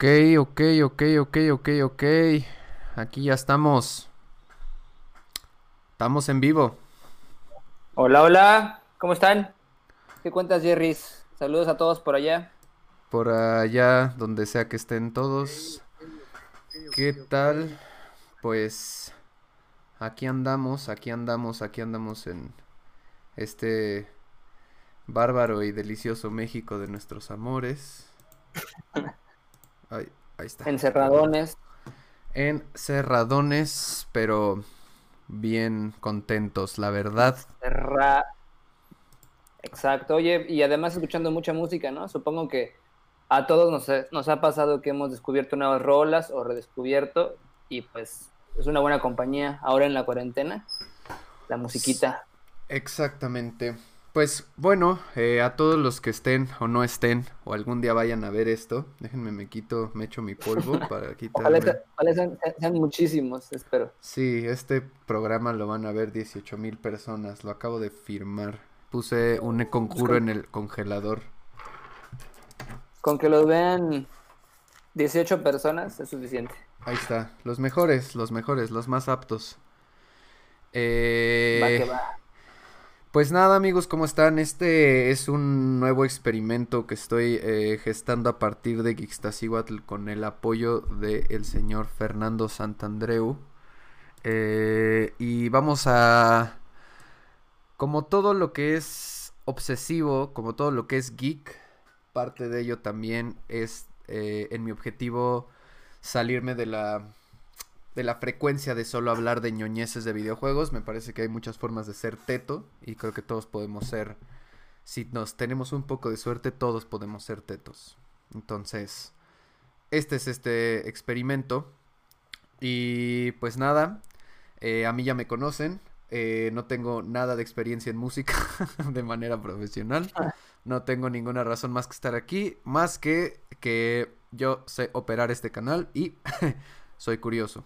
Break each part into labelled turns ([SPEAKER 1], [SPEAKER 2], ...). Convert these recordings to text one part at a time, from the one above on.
[SPEAKER 1] Ok, ok, ok, ok, ok, ok. Aquí ya estamos. Estamos en vivo.
[SPEAKER 2] Hola, hola. ¿Cómo están? ¿Qué cuentas, Jerry? Saludos a todos por allá.
[SPEAKER 1] Por allá, donde sea que estén todos. ¿Qué tal? Pues aquí andamos, aquí andamos, aquí andamos en este bárbaro y delicioso México de nuestros amores. Ahí, ahí está.
[SPEAKER 2] Encerradones.
[SPEAKER 1] Encerradones, pero bien contentos, la verdad.
[SPEAKER 2] Cerra... Exacto, oye, y además escuchando mucha música, ¿no? Supongo que a todos nos, nos ha pasado que hemos descubierto nuevas rolas o redescubierto y pues es una buena compañía ahora en la cuarentena, la musiquita.
[SPEAKER 1] Exactamente. Pues bueno, eh, a todos los que estén o no estén o algún día vayan a ver esto, déjenme me quito, me echo mi polvo para quitarme.
[SPEAKER 2] Ojalá sean, sean, muchísimos, espero.
[SPEAKER 1] Sí, este programa lo van a ver 18 mil personas, lo acabo de firmar. Puse un conjuro en el congelador.
[SPEAKER 2] Con que lo vean 18 personas es suficiente.
[SPEAKER 1] Ahí está, los mejores, los mejores, los más aptos. Eh... Va que va. Pues nada amigos, ¿cómo están? Este es un nuevo experimento que estoy eh, gestando a partir de Gixtasíhuatl con el apoyo del señor Fernando Santandreu. Eh, y vamos a... Como todo lo que es obsesivo, como todo lo que es geek, parte de ello también es eh, en mi objetivo salirme de la de la frecuencia de solo hablar de ñoñeces de videojuegos. Me parece que hay muchas formas de ser teto y creo que todos podemos ser, si nos tenemos un poco de suerte, todos podemos ser tetos. Entonces, este es este experimento. Y pues nada, eh, a mí ya me conocen. Eh, no tengo nada de experiencia en música de manera profesional. No tengo ninguna razón más que estar aquí, más que que yo sé operar este canal y soy curioso.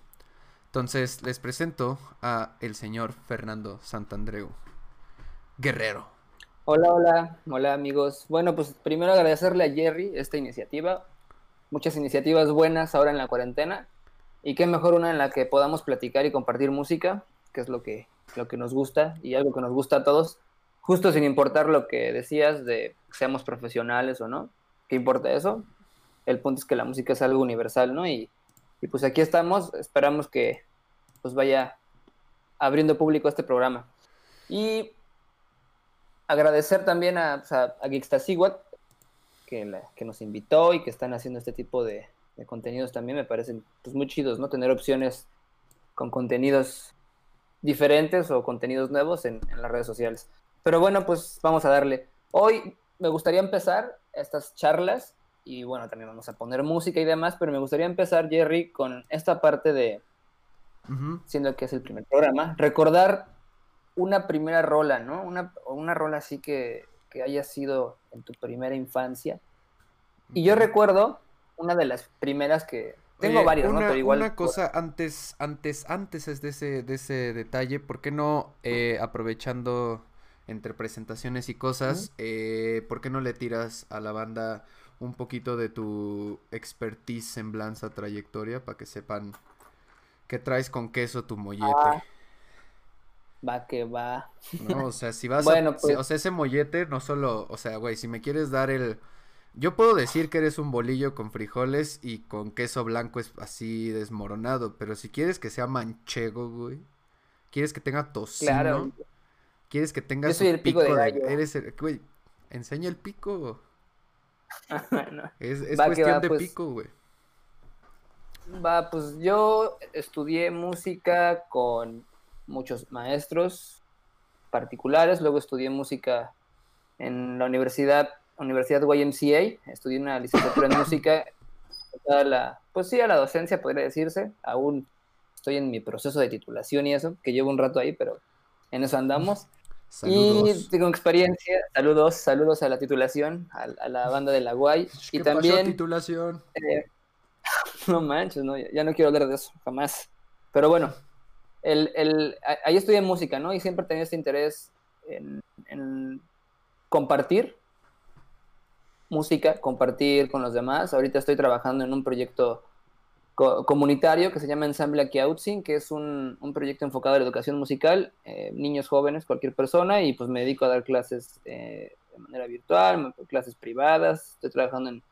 [SPEAKER 1] Entonces les presento a el señor Fernando Santandreu, guerrero.
[SPEAKER 2] Hola, hola, hola amigos. Bueno, pues primero agradecerle a Jerry esta iniciativa. Muchas iniciativas buenas ahora en la cuarentena. Y qué mejor una en la que podamos platicar y compartir música, que es lo que, lo que nos gusta y algo que nos gusta a todos. Justo sin importar lo que decías de seamos profesionales o no. ¿Qué importa eso? El punto es que la música es algo universal, ¿no? Y y pues aquí estamos, esperamos que pues vaya abriendo público este programa. Y agradecer también a, pues, a, que, que nos invitó y que están haciendo este tipo de, contenidos también. Me parecen pues, muy chidos, ¿no? Tener opciones con contenidos diferentes o contenidos nuevos en las redes sociales. Pero bueno, pues vamos a darle. Hoy me gustaría empezar estas charlas y bueno, también vamos a poner música y demás, pero me gustaría empezar, Jerry, con esta parte de, siendo que es el primer programa, recordar una primera rola, ¿no? Una, una rola así que, que haya sido en tu primera infancia. Y yo recuerdo una de las primeras que... Tengo varias,
[SPEAKER 1] ¿no?
[SPEAKER 2] Pero igual...
[SPEAKER 1] Una cosa antes, antes, antes es de ese, de ese detalle, ¿por qué no eh, aprovechando entre presentaciones y cosas, eh, ¿por qué no le tiras a la banda un poquito de tu expertise, semblanza, trayectoria para que sepan qué traes con queso tu mollete. Ah,
[SPEAKER 2] va que va.
[SPEAKER 1] No, o sea, si vas a, pues o sea, ese mollete no solo, o sea, güey, si me quieres dar el yo puedo decir que eres un bolillo con frijoles y con queso blanco es así desmoronado, pero si quieres que sea manchego, güey, quieres que tenga tocino, claro. quieres que tenga
[SPEAKER 2] Yo soy el pico, de, gallo.
[SPEAKER 1] eres el, güey, enseña el pico. Es, cuestión de pues pico, güey.
[SPEAKER 2] Va, pues yo estudié música con muchos maestros particulares, luego estudié música en la universidad, Universidad YMCA, estudié una licenciatura en música, la, pues sí, a la docencia podría decirse, aún estoy en mi proceso de titulación y eso, que llevo un rato ahí, pero en eso andamos. Y tengo experiencia, saludos, saludos a la titulación, a, la banda de la Guay. y también.
[SPEAKER 1] titulación?
[SPEAKER 2] Eh, no manches, no, ya no quiero hablar de eso, jamás. Pero bueno, el, el, ahí estudié música, ¿no? Y siempre he tenido este interés en, en, compartir. música, compartir con los demás. Ahorita estoy trabajando en un proyecto comunitario que se llama Ensamble Akiautzin, que es un, un, proyecto enfocado a la educación musical, eh, niños jóvenes, cualquier persona, y pues me dedico a dar clases eh, de manera virtual, clases privadas. Estoy trabajando en,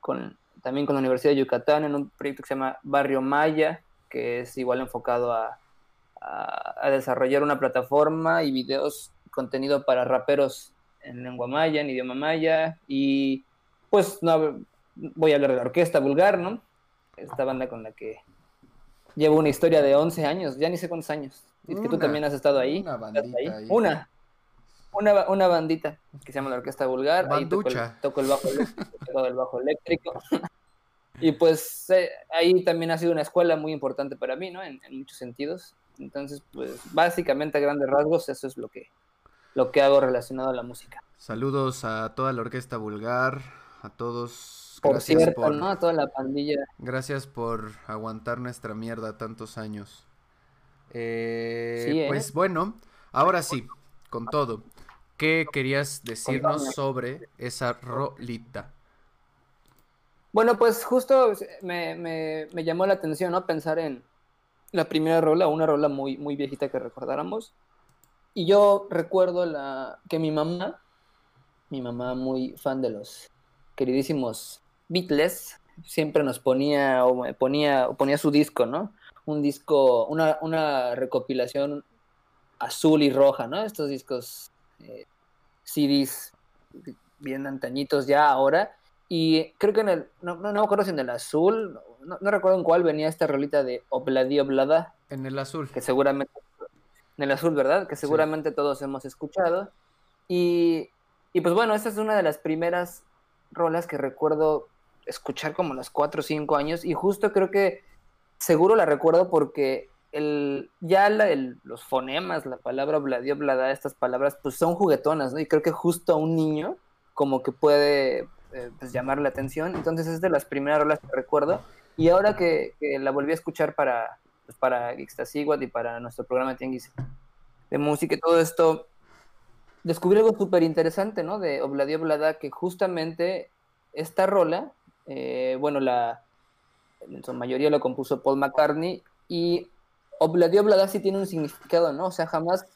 [SPEAKER 2] con, también con la Universidad de Yucatán en un proyecto que se llama Barrio Maya, que es igual enfocado a, a, desarrollar una plataforma y videos, contenido para raperos en lengua maya, en idioma maya, y pues no voy a hablar de la orquesta vulgar, ¿no? Esta banda con la que llevo una historia de 11 años, ya ni sé cuántos años. Es que tú también has estado ahí. Una bandita ahí? Una. Una, una, bandita que se llama la Orquesta Vulgar. Ahí toco el, toco el, bajo, toco el bajo eléctrico. y pues eh, ahí también ha sido una escuela muy importante para mí, ¿no? En, en, muchos sentidos. Entonces, pues básicamente a grandes rasgos eso es lo que, lo que hago relacionado a la música.
[SPEAKER 1] Saludos a toda la Orquesta Vulgar, a todos.
[SPEAKER 2] Por cierto, ¿no? A toda la pandilla.
[SPEAKER 1] Gracias por aguantar nuestra mierda tantos años. Eh, ¿eh? Pues bueno, ahora sí, con todo. ¿Qué querías decirnos sobre esa rolita?
[SPEAKER 2] Bueno, pues justo me, me, llamó la atención, ¿no? Pensar en la primera rola, una rola muy, muy viejita que recordáramos. Y yo recuerdo la, que mi mamá, mi mamá muy fan de los queridísimos Beatles, siempre nos ponía o ponía, o ponía su disco, ¿no? Un disco, una, una recopilación azul y roja, ¿no? Estos discos eh, CDs bien antañitos ya ahora. Y creo que en el, no, no, me acuerdo si en el azul, no, no, recuerdo en cuál venía esta rolita de Obladi Oblada.
[SPEAKER 1] En el azul.
[SPEAKER 2] Que seguramente, en el azul, ¿verdad? Que seguramente todos hemos escuchado. Y, y pues bueno, esta es una de las primeras rolas que recuerdo escuchar como a los 4 o 5 años. Y justo creo que seguro la recuerdo porque el, ya la, el, los fonemas, la palabra bladio, blada, estas palabras, pues son juguetonas, ¿no? Y creo que justo a un niño como que puede eh, pues llamar la atención. Entonces es de las primeras rolas que recuerdo. Y ahora que, la volví a escuchar para, pues para y para nuestro programa Tianguis de música y todo esto, descubrí algo súper interesante, ¿no? De Obladio Oblada, que justamente esta rola, eh, bueno, la, en su mayoría lo compuso Paul McCartney y Obladio Oblada sí tiene un significado, ¿no? O sea, jamás,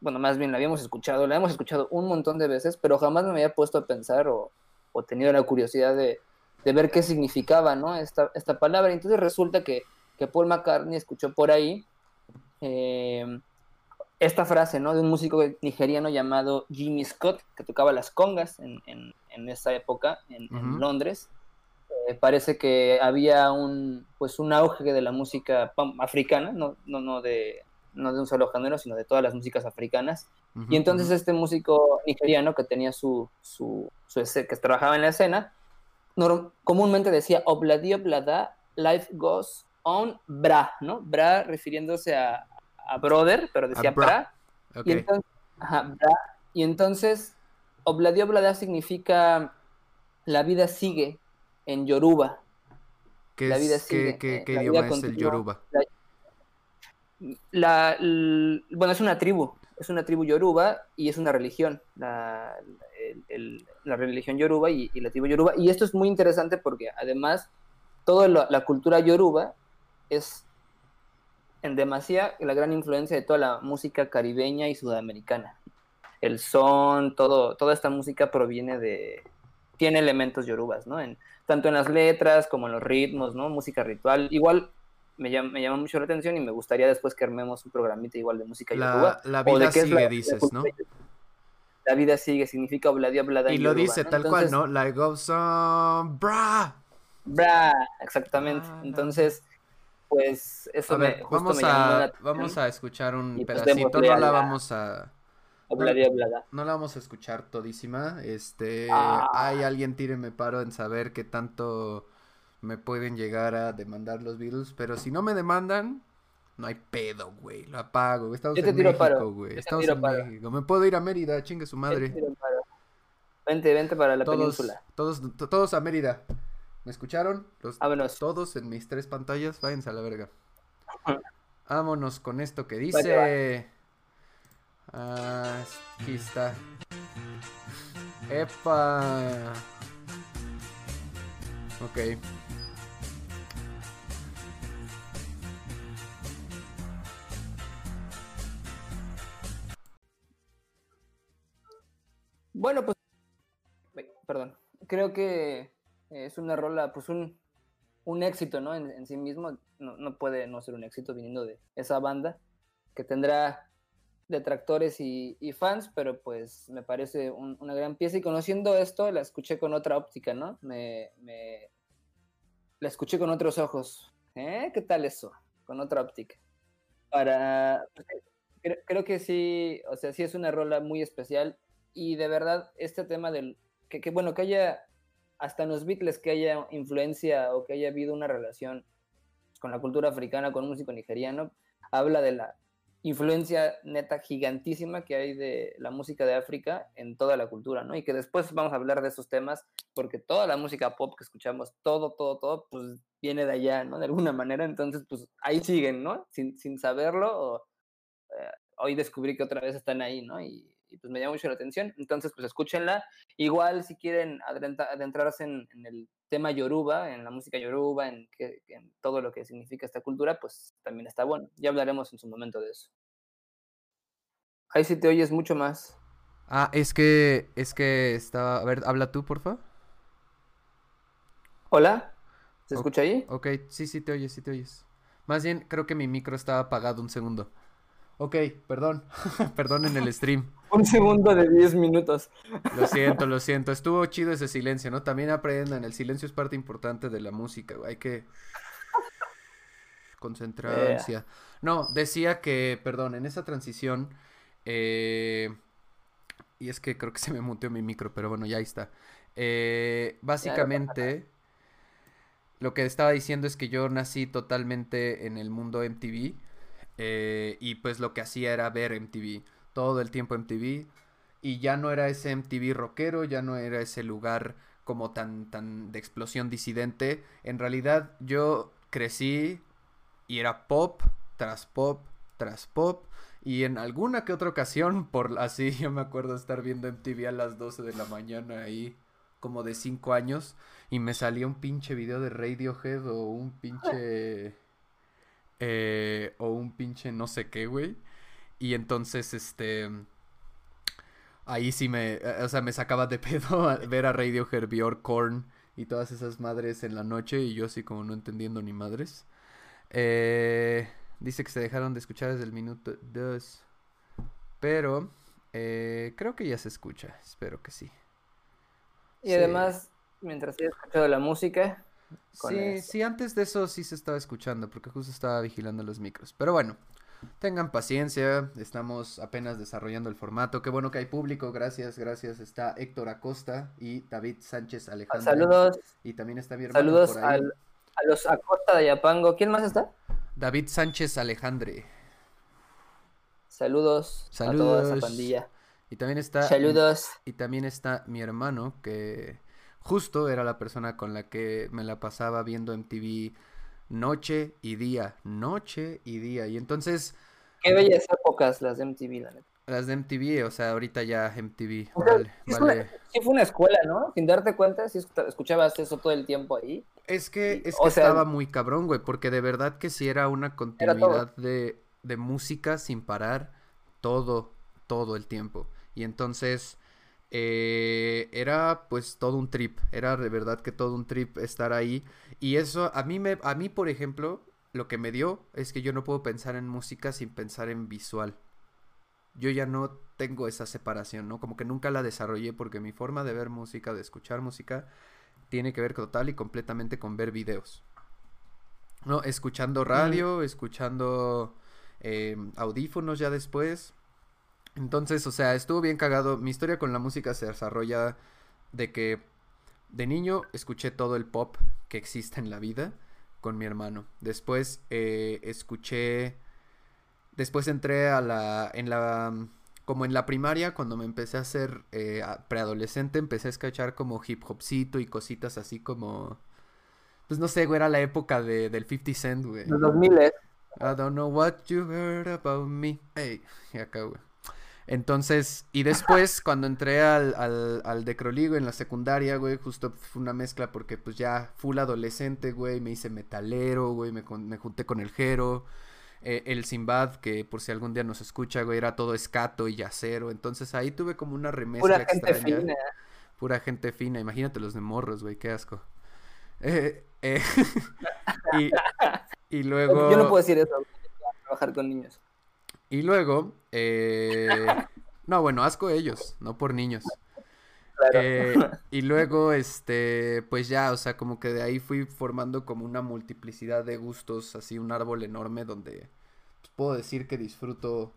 [SPEAKER 2] bueno, más bien la habíamos escuchado, la hemos escuchado un montón de veces, pero jamás me había puesto a pensar o, o tenido la curiosidad de, de, ver qué significaba, ¿no? Esta, esta palabra. Entonces resulta que, que Paul McCartney escuchó por ahí eh, esta frase, ¿no? De un músico nigeriano llamado Jimmy Scott, que tocaba las congas en, en, en esa época en, en Londres. Eh, parece que había un, pues un auge de la música africana, no, no, no, de, no de un solo género, sino de todas las músicas africanas. y entonces este músico nigeriano que tenía su, su, su que trabajaba en la escena, comúnmente decía Obladi Oblada, life goes on bra, ¿no? Bra refiriéndose a, a brother, pero decía bra. Y entonces, ajá, bra. Y entonces, Obladi Oblada significa la vida sigue en Yoruba.
[SPEAKER 1] ¿Qué, la vida sigue, ¿qué, qué, idioma es el Yoruba?
[SPEAKER 2] La, bueno, es una tribu, es una tribu yoruba y es una religión, la, la religión yoruba y, la tribu yoruba. Y esto es muy interesante porque además toda la, cultura yoruba es en demasía la gran influencia de toda la música caribeña y sudamericana. El son, todo, toda esta música proviene de, tiene elementos yorubas, ¿no? En, tanto en las letras como en los ritmos, ¿no? Música ritual. Igual me llama, me llama mucho la atención y me gustaría después que armemos un programita igual de música
[SPEAKER 1] la, La vida sigue, dices, ¿no?
[SPEAKER 2] La vida sigue, significa obladia, oblada.
[SPEAKER 1] Y lo dice tal cual, ¿no? Like goes on, bra.
[SPEAKER 2] Bra, exactamente. Entonces, pues eso me, justo
[SPEAKER 1] vamos
[SPEAKER 2] me
[SPEAKER 1] a, Vamos a escuchar un pues, pedacito, no la vamos a... No la vamos a escuchar todísima. Este, ah. hay alguien tíreme paro en saber qué tanto me pueden llegar a demandar los Beatles, pero si no me demandan, no hay pedo, güey. Lo apago. Estamos en México, güey. Estamos en México. Me puedo ir a Mérida, chingue su madre.
[SPEAKER 2] Vente, vente para la península.
[SPEAKER 1] Todos, todos a Mérida. ¿Me escucharon?
[SPEAKER 2] Los, Vámonos.
[SPEAKER 1] Todos en mis tres pantallas. Váyanse a la verga. Vámonos con esto que dice. Ah, aquí está. Epa. Ok.
[SPEAKER 2] Bueno, pues, perdón, creo que es una rola, pues un, un éxito, ¿no? En, sí mismo, no, puede no ser un éxito viniendo de esa banda, que tendrá detractores y, fans, pero pues me parece una gran pieza y conociendo esto la escuché con otra óptica, ¿no? Me, la escuché con otros ojos. ¿Eh? ¿Qué tal eso? Con otra óptica. Para... Creo, creo que sí, o sea, sí es una rola muy especial y de verdad este tema del que, bueno que haya hasta en los Beatles que haya influencia o que haya habido una relación con la cultura africana con un músico nigeriano habla de la influencia neta gigantísima que hay de la música de África en toda la cultura, ¿no? Y que después vamos a hablar de esos temas porque toda la música pop que escuchamos, todo, todo, todo, pues viene de allá, ¿no? De alguna manera, entonces, pues ahí siguen, ¿no? Sin, sin saberlo, o, eh, hoy descubrí que otra vez están ahí, ¿no? Y, y pues me llama mucho la atención. Entonces, pues escúchenla. Igual si quieren adentrarse en, el tema yoruba, en la música yoruba, en, que, en todo lo que significa esta cultura, pues también está bueno. Ya hablaremos en su momento de eso. Ahí sí te oyes mucho más.
[SPEAKER 1] Ah, es que, es que estaba... A ver, habla tú, porfa.
[SPEAKER 2] Hola, ¿se escucha ahí?
[SPEAKER 1] Ok, sí, sí te oyes, sí te oyes. Más bien, creo que mi micro estaba apagado un segundo. Ok, perdón, perdón en el stream.
[SPEAKER 2] Un segundo de 10 minutos.
[SPEAKER 1] Lo siento, lo siento. Estuvo chido ese silencio, ¿no? También aprendan, el silencio es parte importante de la música, Hay que concentrarse. No, decía que, perdón, en esa transición, eh, y es que creo que se me muteó mi micro, pero bueno, ya está. Eh, básicamente, lo que estaba diciendo es que yo nací totalmente en el mundo MTV. Eh, y pues lo que hacía era ver MTV, todo el tiempo MTV. Y ya no era ese MTV rockero, ya no era ese lugar como tan, tan de explosión disidente. En realidad yo crecí y era pop tras pop tras pop. Y en alguna que otra ocasión, por así yo me acuerdo estar viendo MTV a las 12 de la mañana ahí, como de 5 años, y me salía un pinche video de Radiohead o un pinche eh, o un pinche no sé qué, güey. Y entonces, este... Ahí sí me... O sea, me sacaba de pedo ver a Radio Bjork, Korn y todas esas madres en la noche y yo así como no entendiendo ni madres. Eh, dice que se dejaron de escuchar desde el minuto 2. Pero eh, creo que ya se escucha, espero que sí.
[SPEAKER 2] Y además, mientras he escuchado la música,
[SPEAKER 1] Sí, sí, antes de eso sí se estaba escuchando, porque justo estaba vigilando los micros. Pero bueno, tengan paciencia, estamos apenas desarrollando el formato. Qué bueno que hay público, gracias, gracias. Está Héctor Acosta y David Sánchez Alejandro.
[SPEAKER 2] Saludos.
[SPEAKER 1] Y también está mi hermano.
[SPEAKER 2] Saludos a los Acosta de Ayapango. ¿Quién más está?
[SPEAKER 1] David Sánchez Alejandre.
[SPEAKER 2] Saludos, Saludos. a toda esa pandilla.
[SPEAKER 1] Y también está.
[SPEAKER 2] Saludos.
[SPEAKER 1] Y también está mi hermano que justo era la persona con la que me la pasaba viendo MTV noche y día, noche y día. Y entonces...
[SPEAKER 2] Qué bellas épocas las de MTV, la neta.
[SPEAKER 1] Las de MTV, o sea, ahorita ya MTV.
[SPEAKER 2] sí, fue una escuela, ¿no? Sin darte cuenta, si escuchabas eso todo el tiempo ahí.
[SPEAKER 1] Es que, es que estaba muy cabrón, güey, porque de verdad que sí era una continuidad de, de música sin parar todo, todo el tiempo. Y entonces eh, era pues todo un trip, era de verdad que todo un trip estar ahí y eso a mí me a mí por ejemplo lo que me dio es que yo no puedo pensar en música sin pensar en visual. Yo ya no tengo esa separación, ¿no? Como que nunca la desarrollé porque mi forma de ver música, de escuchar música, tiene que ver total y completamente con ver videos. ¿No? Escuchando radio, escuchando eh, audífonos ya después. Entonces, o sea, estuvo bien cagado. Mi historia con la música se desarrolla de que de niño escuché todo el pop que existe en la vida con mi hermano. Después eh, escuché... Después entré a la... En la... Como en la primaria, cuando me empecé a hacer eh, preadolescente, empecé a escuchar como hip hopcito y cositas así como... Pues no sé, güey, era la época de, del 50 Cent, güey.
[SPEAKER 2] Los 2000,
[SPEAKER 1] I don't know what you heard about me. Hey, y acá, güey. Entonces, y después, cuando entré al, al, al Decroligo en la secundaria, güey, justo fue una mezcla porque pues ya full adolescente, güey, me hice metalero, güey, me, me junté con el Jero, eh, el Simbad, que por si algún día nos escucha, güey, era todo escato y yacero, entonces ahí tuve como una remezcla
[SPEAKER 2] Pura gente fina.
[SPEAKER 1] Pura gente fina, imagínate los de morros, güey, qué asco. Eh, eh, y, y luego...
[SPEAKER 2] Yo no puedo decir eso, trabajar con niños.
[SPEAKER 1] Y luego, eh, no, bueno, asco ellos, no por niños. Eh, y luego, este, pues ya, o sea, como que de ahí fui formando como una multiplicidad de gustos, así un árbol enorme donde pues, puedo decir que disfruto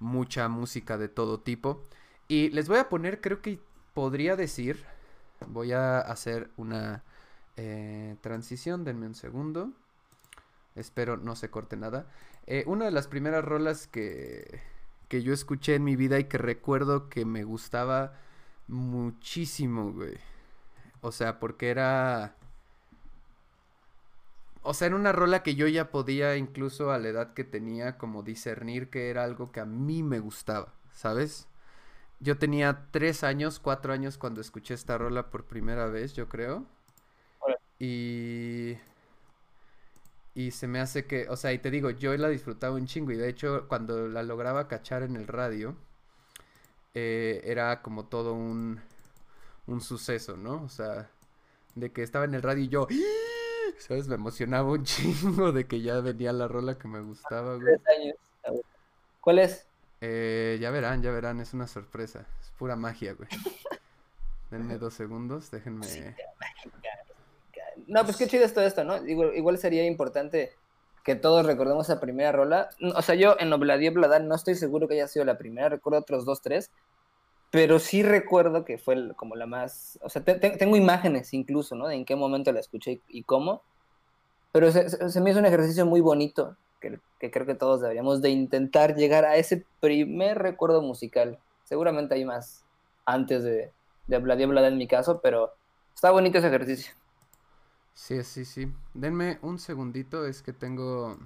[SPEAKER 1] mucha música de todo tipo. Y les voy a poner, creo que podría decir, voy a hacer una eh, transición, denme un segundo. Espero no se corte nada. Eh, una de las primeras rolas que, que yo escuché en mi vida y que recuerdo que me gustaba muchísimo, güey. O sea, porque era... O sea, era una rola que yo ya podía, incluso a la edad que tenía, como discernir que era algo que a mí me gustaba, ¿sabes? Yo tenía tres años, cuatro años cuando escuché esta rola por primera vez, yo creo. Y y se me hace que, o sea, y te digo, yo la disfrutaba un chingo. Y de hecho, cuando la lograba cachar en el radio, eh, era como todo un, un suceso, ¿no? O sea, de que estaba en el radio y yo, ¡Ah!", ¿sabes? Me emocionaba un chingo de que ya venía la rola que me gustaba, güey.
[SPEAKER 2] ¿Cuál es?
[SPEAKER 1] Eh, ya verán, ya verán, es una sorpresa. Es pura magia, güey. Denme dos segundos, déjenme.
[SPEAKER 2] No, pues qué chido es todo esto, ¿no? Igual, sería importante que todos recordemos esa primera rola. O sea, yo en Bladar no estoy seguro que haya sido la primera, recuerdo otros dos, tres, pero sí recuerdo que fue como la más... O sea, tengo imágenes incluso, ¿no? De en qué momento la escuché y, cómo, pero se, me hizo un ejercicio muy bonito que, creo que todos deberíamos de intentar llegar a ese primer recuerdo musical. Seguramente hay más antes de, de Bladar en mi caso, pero está bonito ese ejercicio.
[SPEAKER 1] Sí, sí, sí. Denme un segundito, es que tengo...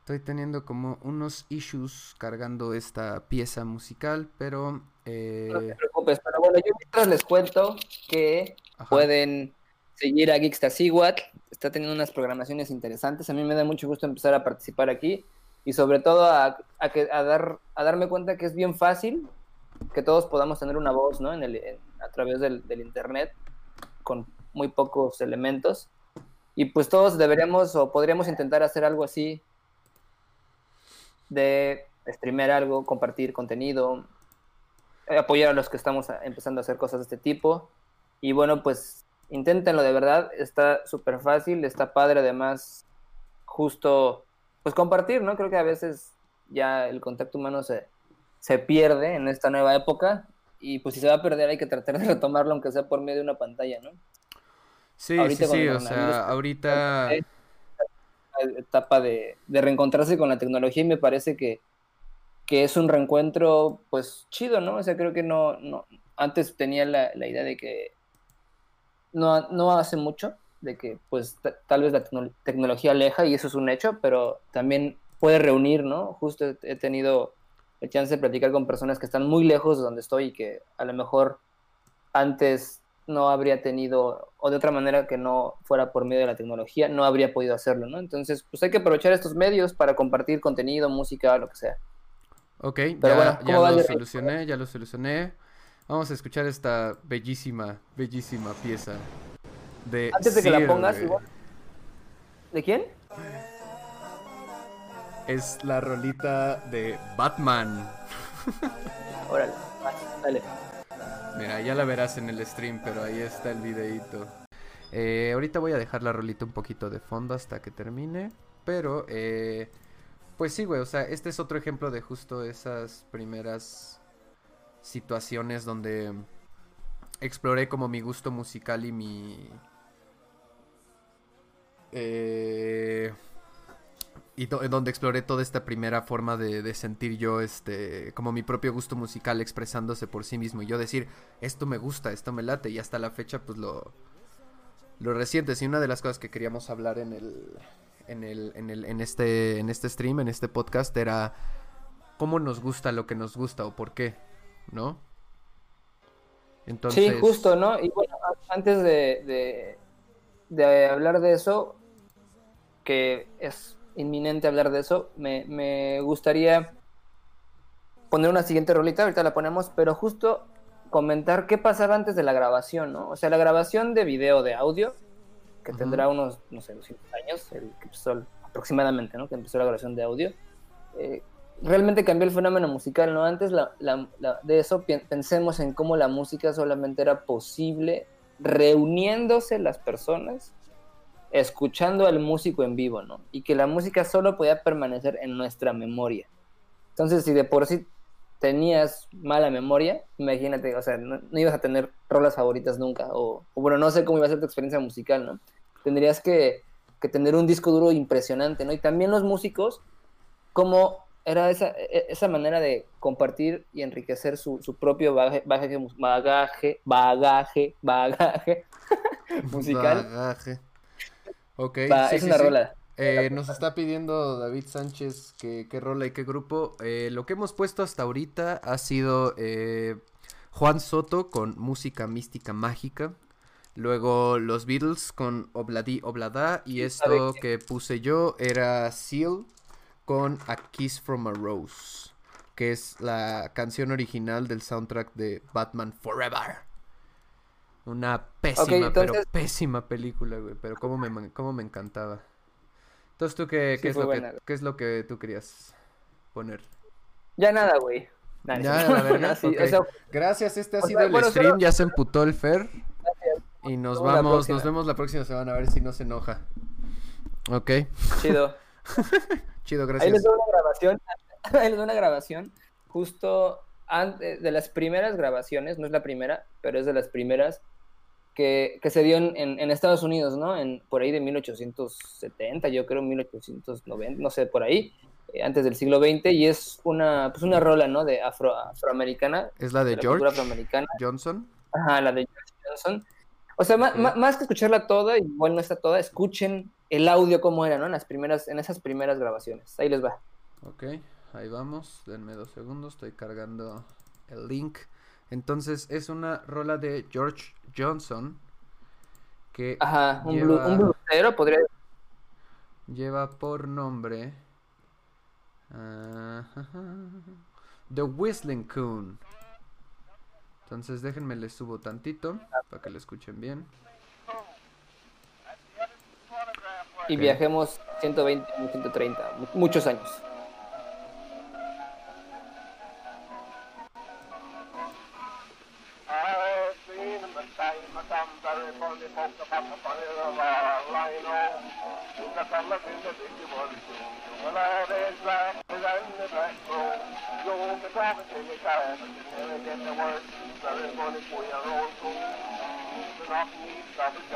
[SPEAKER 1] Estoy teniendo como unos issues cargando esta pieza musical, pero... Eh...
[SPEAKER 2] No te preocupes, pero bueno, yo mientras les cuento que pueden seguir a Geekstasiwat, está teniendo unas programaciones interesantes, a mí me da mucho gusto empezar a participar aquí y sobre todo a, que, a, dar, a darme cuenta que es bien fácil que todos podamos tener una voz, ¿no? En el, a través del, del internet con muy pocos elementos. Y pues todos deberíamos o podríamos intentar hacer algo así de streamer algo, compartir contenido, eh, apoyar a los que estamos empezando a hacer cosas de este tipo. Y bueno, pues inténtenlo de verdad, está súper fácil, está padre además justo pues compartir, ¿no? Creo que a veces ya el contacto humano se, se pierde en esta nueva época y pues si se va a perder hay que tratar de retomarlo aunque sea por medio de una pantalla, ¿no?
[SPEAKER 1] Sí, sí, sí, o sea, ahorita...
[SPEAKER 2] Etapa de, reencontrarse con la tecnología y me parece que, es un reencuentro, pues, chido, ¿no? O sea, creo que no, no antes tenía la, idea de que no, no hace mucho, de que, pues, tal vez la tecnología aleja y eso es un hecho, pero también puede reunir, ¿no? Justo he tenido el chance de platicar con personas que están muy lejos de donde estoy y que a lo mejor antes no habría tenido, o de otra manera que no fuera por medio de la tecnología, no habría podido hacerlo, ¿no? Entonces, pues hay que aprovechar estos medios para compartir contenido, música, lo que sea.
[SPEAKER 1] Ok, ya, lo solucioné, ya lo solucioné. Vamos a escuchar esta bellísima, bellísima pieza de...
[SPEAKER 2] Antes de que la pongas, ¿De quién?
[SPEAKER 1] Es la rolita de Batman.
[SPEAKER 2] Órale, dale.
[SPEAKER 1] Mira, ya la verás en el stream, pero ahí está el videito. Eh, ahorita voy a dejar la rolita un poquito de fondo hasta que termine. Pero, eh, pues sí, güey, o sea, este es otro ejemplo de justo esas primeras situaciones donde exploré como mi gusto musical y mi... Eh, y donde exploré toda esta primera forma de, sentir yo, este, como mi propio gusto musical expresándose por sí mismo y yo decir, esto me gusta, esto me late y hasta la fecha pues lo, lo recientes y una de las cosas que queríamos hablar en el, en el, en el, en este, en este stream, en este podcast era cómo nos gusta lo que nos gusta o por qué, ¿no? Entonces...
[SPEAKER 2] Sí, justo, ¿no? Y bueno, antes de, de, hablar de eso, que es inminente hablar de eso, me, me gustaría poner una siguiente rolita, ahorita la ponemos, pero justo comentar qué pasaba antes de la grabación, ¿no? O sea, la grabación de video, de audio, que tendrá unos, no sé, 200 años, el que empezó, aproximadamente, ¿no? Que empezó la grabación de audio. Eh, realmente cambió el fenómeno musical, ¿no? Antes de eso pensemos en cómo la música solamente era posible reuniéndose las personas, escuchando al músico en vivo, ¿no? Y que la música solo podía permanecer en nuestra memoria. Entonces, si de por sí tenías mala memoria, imagínate, o sea, no, ibas a tener rolas favoritas nunca, o, bueno, no sé cómo iba a ser tu experiencia musical, ¿no? Tendrías que, que tener un disco duro impresionante, ¿no? Y también los músicos, como era esa, e, esa manera de compartir y enriquecer su, su propio bagaje, bagaje, bagaje, bagaje, musical.
[SPEAKER 1] Bagaje. Ok.
[SPEAKER 2] es una rola.
[SPEAKER 1] Eh, nos está pidiendo David Sánchez que qué rola y qué grupo. Eh, lo que hemos puesto hasta ahorita ha sido eh, Juan Soto con música mística mágica. Luego los Beatles con Obladi Oblada. Y esto que puse yo era Seal con A Kiss from a Rose. Que es la canción original del soundtrack de Batman Forever. Una pésima, pero pésima película, güey. Pero cómo me, cómo me encantaba. Entonces, ¿tú qué, qué, es lo que, qué, es lo que, tú querías poner?
[SPEAKER 2] Ya nada, güey.
[SPEAKER 1] ya, la verdad. Gracias, este ha sido el stream. Ya se emputó el Fer. Y nos vamos, nos vemos la próxima semana a ver si no se enoja. Ok.
[SPEAKER 2] Chido.
[SPEAKER 1] Chido, gracias.
[SPEAKER 2] Ahí les doy una grabación. Ahí les doy una grabación. Justo antes de las primeras grabaciones, no es la primera, pero es de las primeras que, se dio en, Estados Unidos, ¿no? En, por ahí de 1870, yo creo 1890, no sé, por ahí, eh, antes del siglo XX, y es una, pues una rola, ¿no? De afro, afroamericana.
[SPEAKER 1] ¿Es la de, George Johnson?
[SPEAKER 2] Ajá, la de George Johnson. O sea, más que escucharla toda, igual no está toda, escuchen el audio como era, ¿no? En, las primeras, en esas primeras grabaciones. Ahí les va.
[SPEAKER 1] Ok, ahí vamos. Denme dos segundos, estoy cargando el link. Entonces es una rola de George Johnson que
[SPEAKER 2] Ajá, un, lleva, podría
[SPEAKER 1] lleva por nombre The Whistling Coon. Entonces déjenme le subo tantito para que lo escuchen bien.
[SPEAKER 2] Y viajemos 120, 130, muchos años.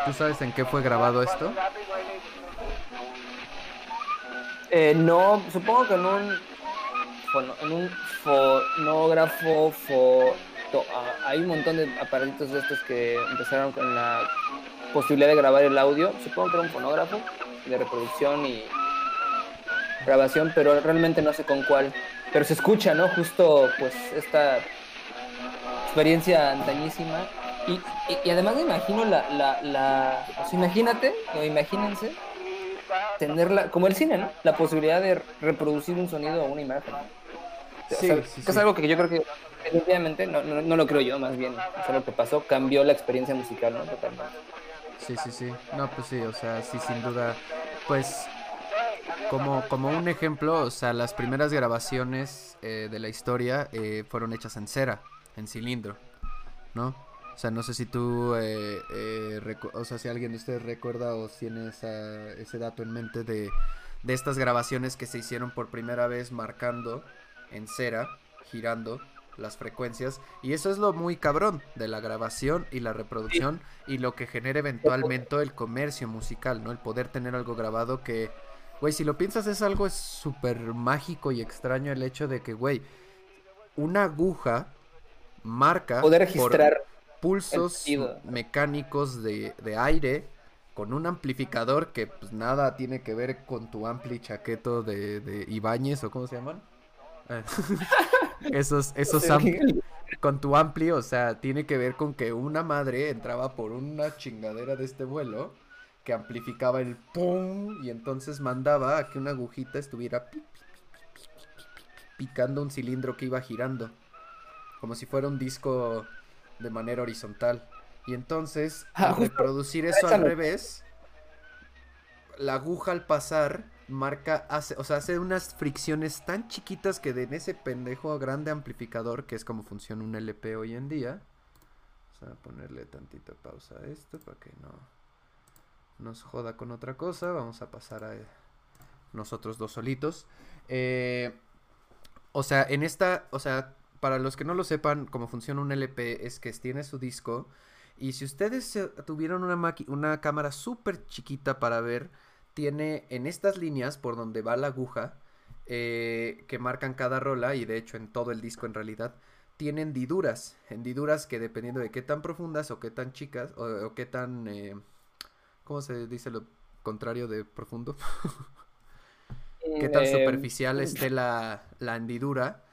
[SPEAKER 1] ¿Tú sabes en qué fue grabado esto?
[SPEAKER 2] Eh, no, supongo que en un, en un fonógrafo, ah, hay un montón de aparatos de estos que empezaron con la posibilidad de grabar el audio. Supongo que era un fonógrafo de reproducción y grabación, pero realmente no sé con cuál. Pero se escucha, ¿no? Justo, pues, esta experiencia antañísima. Y, y, además me imagino la, la, la imagínate, o imagínense, tenerla, como el cine, ¿no? La posibilidad de reproducir un sonido o una imagen. Sí, es algo que yo creo que definitivamente, no, no, lo creo yo, más bien, es algo que pasó, cambió la experiencia musical, ¿no? Totalmente.
[SPEAKER 1] Sí, sí, sí. No, pues sí, o sea, sí, sin duda. Pues, como, como un ejemplo, o sea, las primeras grabaciones eh, de la historia eh, fueron hechas en cera, en cilindro, ¿no? O sea, no sé si tú, eh, eh o sea, si alguien de ustedes recuerda o tiene esa, ese dato en mente de, de estas grabaciones que se hicieron por primera vez marcando en cera, girando las frecuencias. Y eso es lo muy cabrón de la grabación y la reproducción y lo que genera eventualmente el comercio musical, ¿no? El poder tener algo grabado que, güey, si lo piensas es algo súper mágico y extraño el hecho de que, güey, una aguja marca
[SPEAKER 2] poder registrar
[SPEAKER 1] pulsos mecánicos de, de, aire con un amplificador que pues nada tiene que ver con tu ampli chaqueto de, de Ibáñez o cómo se llaman esos, esos con tu ampli, o sea, tiene que ver con que una madre entraba por una chingadera de este vuelo que amplificaba el pum y entonces mandaba a que una agujita estuviera picando un cilindro que iba girando, como si fuera un disco de manera horizontal. Y entonces, ah, reproducir eso al revés, la aguja al pasar marca, hace, o sea, hace unas fricciones tan chiquitas que de en ese pendejo grande amplificador, que es como funciona un LP hoy en día. Vamos a ponerle tantita pausa a esto para que no nos joda con otra cosa. Vamos a pasar a nosotros dos solitos. Eh, o sea, en esta, o sea, para los que no lo sepan, cómo funciona un LP es que tiene su disco. Y si ustedes tuvieron una, una cámara súper chiquita para ver, tiene en estas líneas por donde va la aguja, eh, que marcan cada rola, y de hecho en todo el disco en realidad, tiene hendiduras. Hendiduras que dependiendo de qué tan profundas o qué tan chicas, o, qué tan... Eh, ¿Cómo se dice lo contrario de profundo? qué tan eh, superficial esté la, la hendidura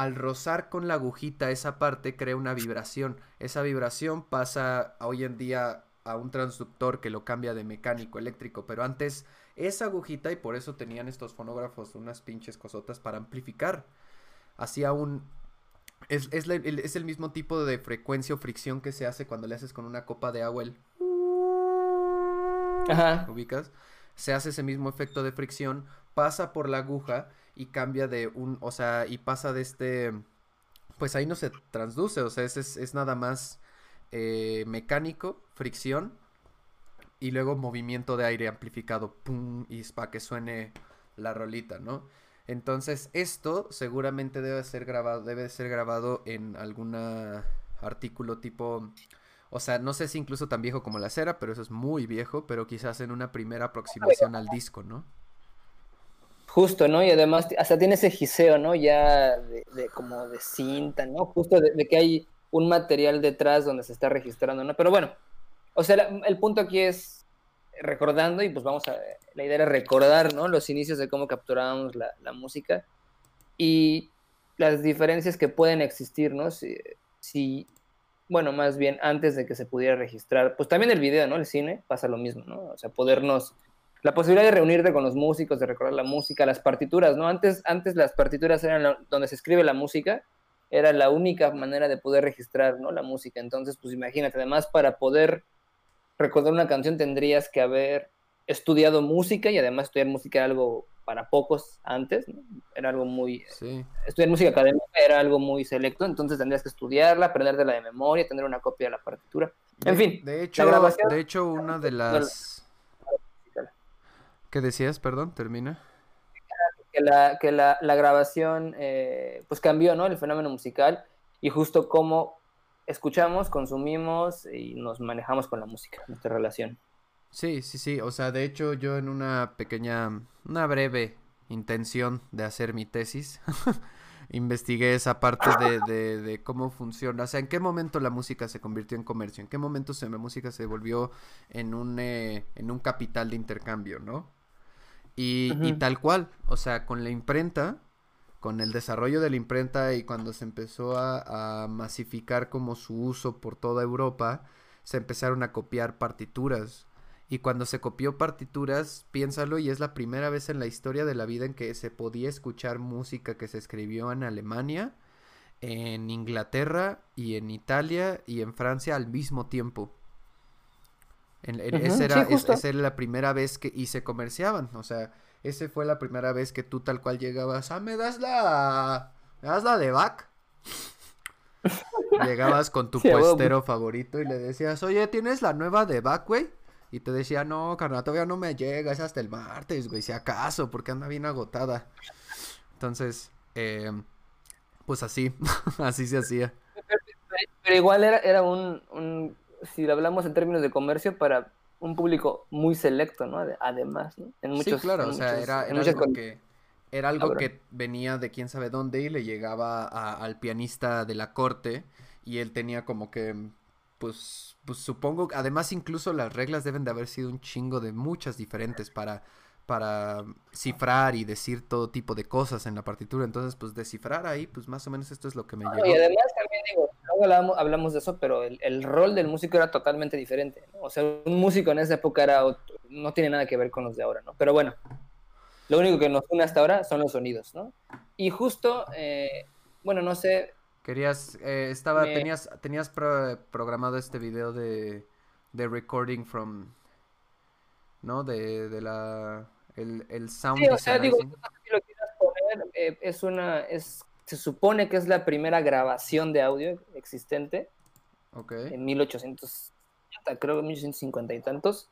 [SPEAKER 1] al rozar con la agujita esa parte crea una vibración. Esa vibración pasa hoy en día a un transductor que lo cambia de mecánico eléctrico, pero antes esa agujita y por eso tenían estos fonógrafos unas pinches cosotas para amplificar. Hacía un... Es, el, mismo tipo de frecuencia o fricción que se hace cuando le haces con una copa de agua el... Ajá. ¿Ubicas? Se hace ese mismo efecto de fricción, pasa por la aguja y cambia de un... O sea, y pasa de este... Pues ahí no se transduce, o sea, es, es nada más eh, mecánico, fricción y luego movimiento de aire amplificado, pum, y para que suene la rolita, ¿no? Entonces, esto seguramente debe ser grabado, debe ser grabado en algún artículo tipo, o sea, no sé si incluso tan viejo como la cera, pero eso es muy viejo, pero quizás en una primera aproximación al disco, ¿no?
[SPEAKER 2] Justo, ¿no? Y además hasta tiene ese giseo, ¿no? Ya de, como de cinta, ¿no? Justo de que hay un material detrás donde se está registrando, ¿no? Pero bueno, o sea, el punto aquí es recordando, y pues vamos a, la idea era recordar, ¿no? Los inicios de cómo capturábamos la, música y las diferencias que pueden existir, ¿no? Si, si, bueno, más bien antes de que se pudiera registrar, pues también el video, ¿no? El cine pasa lo mismo, ¿no? O sea, podernos, la posibilidad de reunirte con los músicos, de recordar la música, las partituras, ¿no? Antes, antes las partituras eran donde se escribe la música era la única manera de poder registrar ¿no? la música. Entonces, pues imagínate, además para poder recordar una canción tendrías que haber estudiado música y además estudiar música era algo para pocos antes, era algo muy... Estudiar música académica era algo muy selecto, entonces tendrías que estudiarla, aprendértela de memoria, tener una copia de la partitura. En fin.
[SPEAKER 1] De hecho, de hecho una de las... ¿Qué decías? Perdón, termina
[SPEAKER 2] que la, que la, la grabación eh, pues cambió, ¿no? El fenómeno musical y justo cómo escuchamos, consumimos y nos manejamos con la música, nuestra relación.
[SPEAKER 1] Sí, sí, sí, o sea, de hecho yo en una pequeña, una breve intención de hacer mi tesis, investigué esa parte de, de, de, cómo funciona, o sea, en qué momento la música se convirtió en comercio, en qué momento se, la música se volvió en un, eh, en un capital de intercambio, ¿no? Y, tal cual, o sea, con la imprenta, con el desarrollo de la imprenta y cuando se empezó a, masificar como su uso por toda Europa, se empezaron a copiar partituras. Y cuando se copió partituras, piénsalo, y es la primera vez en la historia de la vida en que se podía escuchar música que se escribió en Alemania, en Inglaterra y en Italia y en Francia al mismo tiempo esa, era, la primera vez que y se comerciaban, o sea, esa fue la primera vez que tú tal cual llegabas, ah, me das la, me das la de Bach. llegabas con tu puestero favorito y le decías, oye, ¿tienes la nueva de Bach, güey? Y te decía, no, carnal, todavía no me llega, es hasta el martes, güey, si acaso, porque anda bien agotada. Entonces, eh, pues así, así se hacía.
[SPEAKER 2] Pero, igual era, era un si hablamos en términos de comercio, para un público muy selecto, ¿no? Además, ¿no?
[SPEAKER 1] En muchos, sí, claro, o sea, era, algo que era algo que venía de quién sabe dónde y le llegaba al pianista de la corte y él tenía como que, pues, pues supongo, además incluso las reglas deben de haber sido un chingo de muchas diferentes para para cifrar y decir todo tipo de cosas en la partitura. Entonces, pues descifrar ahí, pues más o menos esto es lo que me
[SPEAKER 2] No,
[SPEAKER 1] llegó.
[SPEAKER 2] y además también digo, luego hablamos, hablamos de eso, pero el, el rol del músico era totalmente diferente. ¿no? O sea, un músico en esa época era otro- no tiene nada que ver con los de ahora, ¿no? Pero bueno, lo único que nos une hasta ahora son los sonidos, ¿no? Y justo, eh, bueno, no sé,
[SPEAKER 1] Querías, eh, estaba,
[SPEAKER 2] Me-
[SPEAKER 1] tenías, tenías pro- programado este video de, de recording from, ¿no? De, de la, el, el sound
[SPEAKER 2] Sí, o sea, digo,
[SPEAKER 1] design.
[SPEAKER 2] no sé si lo quieras poner, eh, es una, es, se supone que es la primera grabación de audio existente
[SPEAKER 1] Ok,
[SPEAKER 2] en 1800, creo 1850 y tantos,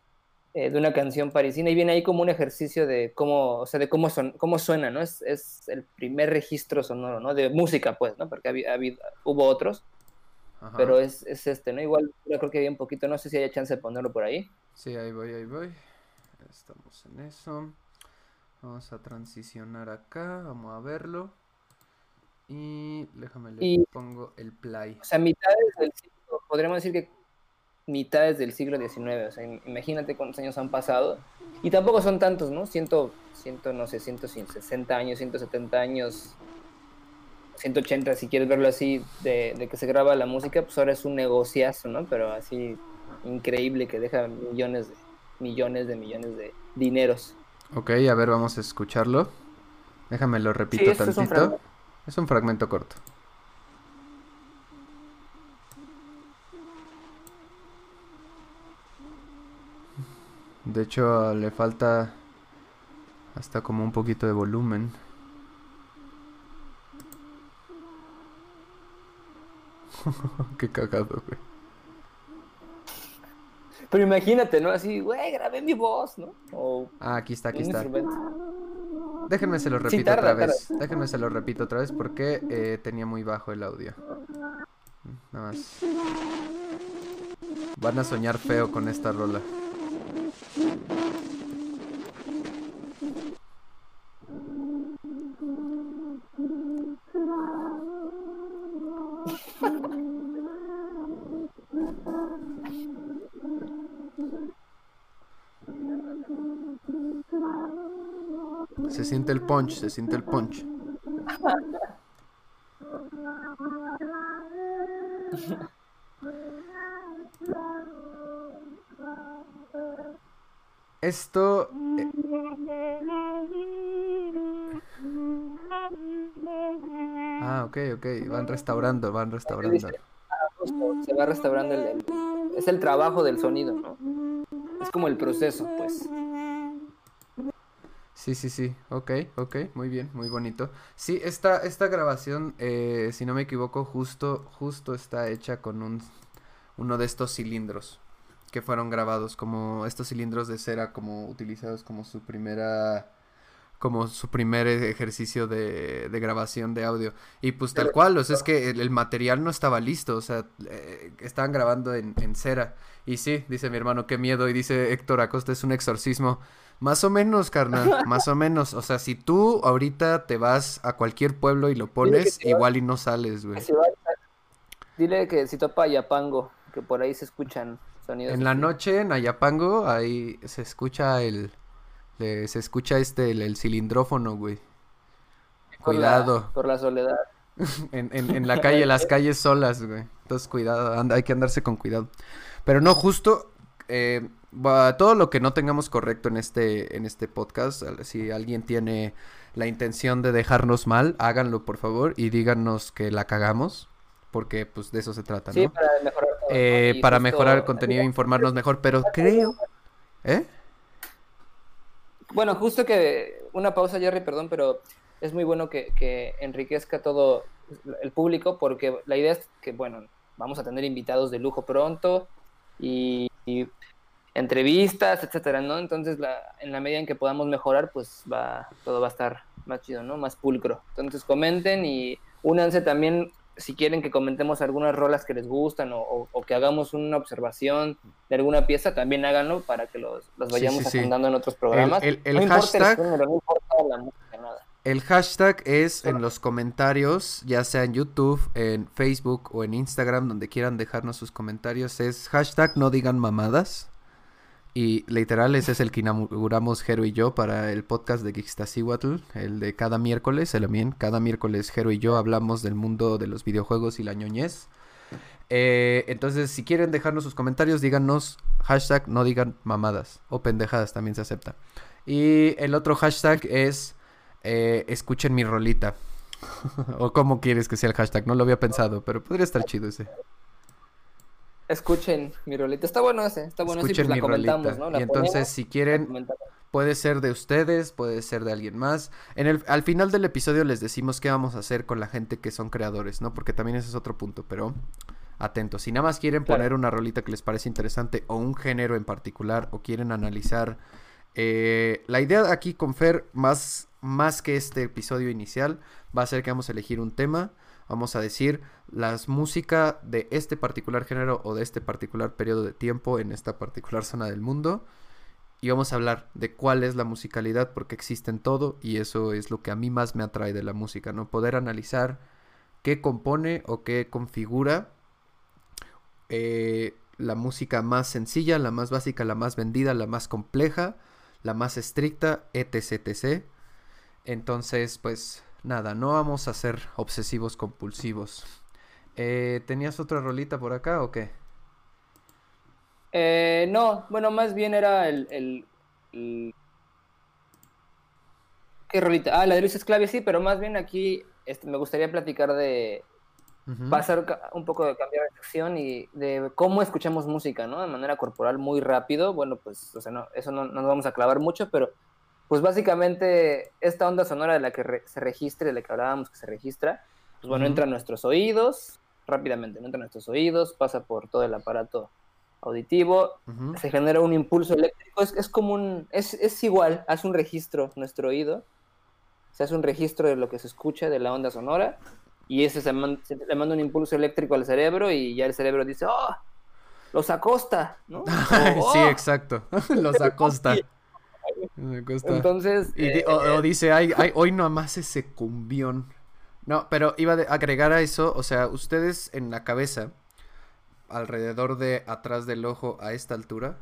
[SPEAKER 2] eh, de una canción parisina y viene ahí como un ejercicio de cómo, o sea, de cómo, son, cómo suena, ¿no? Es, es el primer registro sonoro, ¿no? De música, pues, ¿no? Porque había, había- hubo otros,
[SPEAKER 1] ajá.
[SPEAKER 2] pero es, es este, ¿no? Igual yo creo que había un poquito, no sé si haya chance de ponerlo por ahí.
[SPEAKER 1] Sí, ahí voy, ahí voy. Estamos en eso. Vamos a transicionar acá, vamos a verlo. Y déjame le
[SPEAKER 2] Y-
[SPEAKER 1] pongo el play.
[SPEAKER 2] O sea, mitades del siglo, podríamos decir que mitades del siglo XIX, o sea, im- imagínate cuántos años han pasado. Y tampoco son tantos, ¿no? Ciento, ciento no sé, 160 años, 170 años, 180 si quieres verlo así, de, de que se graba la música, pues ahora es un negociazo, ¿no? Pero así increíble que deja millones de millones de millones de dineros.
[SPEAKER 1] Ok, a ver, vamos a escucharlo. Déjame lo repito
[SPEAKER 2] Sí, esto es un
[SPEAKER 1] tantito.
[SPEAKER 2] fragmento.
[SPEAKER 1] Es un fragmento corto. De hecho, le falta hasta como un poquito de volumen. Qué cagado, güey.
[SPEAKER 2] Pero imagínate, ¿no? Así, güey, grabé mi voz, ¿no? O
[SPEAKER 1] Ah, aquí está, aquí está. Déjenme se lo
[SPEAKER 2] Sí,
[SPEAKER 1] repito
[SPEAKER 2] tarda,
[SPEAKER 1] otra vez. Déjenme se lo repito otra vez porque eh, tenía muy bajo el audio. Nada más. Van a soñar feo con esta rola. Se siente el punch, se siente el punch. Esto eh, Ah, ok, ok, van restaurando, van restaurando.
[SPEAKER 2] Se va restaurando el- es el trabajo del sonido, ¿no? Es como el proceso, pues.
[SPEAKER 1] Sí, sí, sí, ok, ok, muy bien, muy bonito. Sí, esta, esta grabación, eh, si no me equivoco, justo, justo está hecha con un, uno de estos cilindros que fueron grabados, como estos cilindros de cera, como utilizados como su primera, como su primer ejercicio de, de grabación de audio. Y pues tal cual, o sea, es que el, el material no estaba listo, o sea, eh, estaban grabando en, en cera. Y sí, dice mi hermano, qué miedo, y dice Héctor Acosta, es un exorcismo. Más o menos, carnal, más o menos. O sea, si tú ahorita te vas a cualquier pueblo y lo pones, igual y no sales, güey.
[SPEAKER 2] Dile que si topa Yapango, que por ahí se escuchan sonidos.
[SPEAKER 1] En la noche en Ayapango, ahí se escucha el, le- se escucha este, el, el cilindrófono, güey.
[SPEAKER 2] Por la-
[SPEAKER 1] Cuidado.
[SPEAKER 2] por la soledad.
[SPEAKER 1] En, en, en la calle, las calles solas, güey. Entonces, cuidado, anda- hay que andarse con cuidado. Pero no, justo, eh, todo lo que no tengamos correcto en este, en este podcast, si alguien tiene la intención de dejarnos mal, háganlo, por favor, y díganos que la cagamos, porque, pues, de eso se trata,
[SPEAKER 2] Sí,
[SPEAKER 1] ¿no?
[SPEAKER 2] para mejorar todo.
[SPEAKER 1] Eh, para mejorar el contenido, informarnos mejor, pero creo... ¿Eh?
[SPEAKER 2] Bueno, justo que una pausa, Jerry, perdón, pero es muy bueno que, que enriquezca todo el público porque la idea es que, bueno, vamos a tener invitados de lujo pronto y, y entrevistas, etcétera, ¿no? Entonces, la, en la medida en que podamos mejorar, pues va, todo va a estar más chido, ¿no? Más pulcro. Entonces, comenten y únanse también si quieren que comentemos algunas rolas que les gustan o, o- o que hagamos una observación de alguna pieza, también háganlo para que los, los vayamos
[SPEAKER 1] sí,
[SPEAKER 2] en otros programas.
[SPEAKER 1] el- el
[SPEAKER 2] no importa
[SPEAKER 1] hashtag-
[SPEAKER 2] el género, no importa la música, nada.
[SPEAKER 1] El hashtag es en los comentarios, ya sea en YouTube, en Facebook o en Instagram, donde quieran dejarnos sus comentarios, es hashtag no digan mamadas. Y literal, ese es el que inauguramos Jero y yo para el podcast de Geekstasiwatl, el de cada miércoles, el también. Cada miércoles Jero y yo hablamos del mundo de los videojuegos y la ñoñez. Eh, entonces, si quieren dejarnos sus comentarios, díganos hashtag no digan mamadas o pendejadas, también se acepta. Y el otro hashtag es eh, escuchen mi rolita. o cómo quieres que sea el hashtag, no lo había pensado, pero podría estar chido ese.
[SPEAKER 2] Escuchen mi rolita. Está bueno ese, está bueno ese, pues la comentamos, ¿no?
[SPEAKER 1] y entonces, si quieren, puede ser de ustedes, puede ser de alguien más. En el, al final del episodio les decimos qué vamos a hacer con la gente que son creadores, ¿no? Porque también ese es otro punto, pero atentos. Si nada más quieren poner una rolita que les parece interesante o un género en particular o quieren analizar... Eh, la idea aquí con Fer, más, más que este episodio inicial, va a ser que vamos a elegir un tema vamos a decir, las música de este particular género o de este particular periodo de tiempo en esta particular zona del mundo. Y vamos a hablar de cuál es la musicalidad, porque existe en todo y eso es lo que a mí más me atrae de la música, ¿no? Poder analizar qué compone o qué configura eh, la música más sencilla, la más básica, la más vendida, la más compleja, la más estricta, etc. etc. Entonces, pues nada, no vamos a ser obsesivos compulsivos. Eh, ¿Tenías otra rolita por acá o qué?
[SPEAKER 2] Eh, no, bueno, más bien era el, ¿Qué rolita? Ah, la de Luis Esclavi, sí, pero más bien aquí este, me gustaría platicar de... Pasar un poco de cambiar de sección y de cómo escuchamos música, ¿no? De manera corporal muy rápido. Bueno, pues, o sea, no, eso no, no nos vamos a clavar mucho, pero pues básicamente esta onda sonora de la que se registra, de la que hablábamos que se registra, pues bueno, entra a nuestros oídos, rápidamente, entra a nuestros oídos, pasa por todo el aparato auditivo, se genera un impulso eléctrico, es, es como un, es, es, igual, hace un registro nuestro oído, se hace un registro de lo que se escucha de la onda sonora, y ese se, le manda un impulso eléctrico al cerebro, y ya el cerebro dice, oh, los acosta, ¿no?
[SPEAKER 1] sí, oh". exacto, los acosta.
[SPEAKER 2] Entonces.
[SPEAKER 1] Eh, o, dice, ay, ay, hoy nomás ese cumbión. No, pero iba a agregar a eso, o sea, ustedes en la cabeza, alrededor de atrás del ojo a esta altura,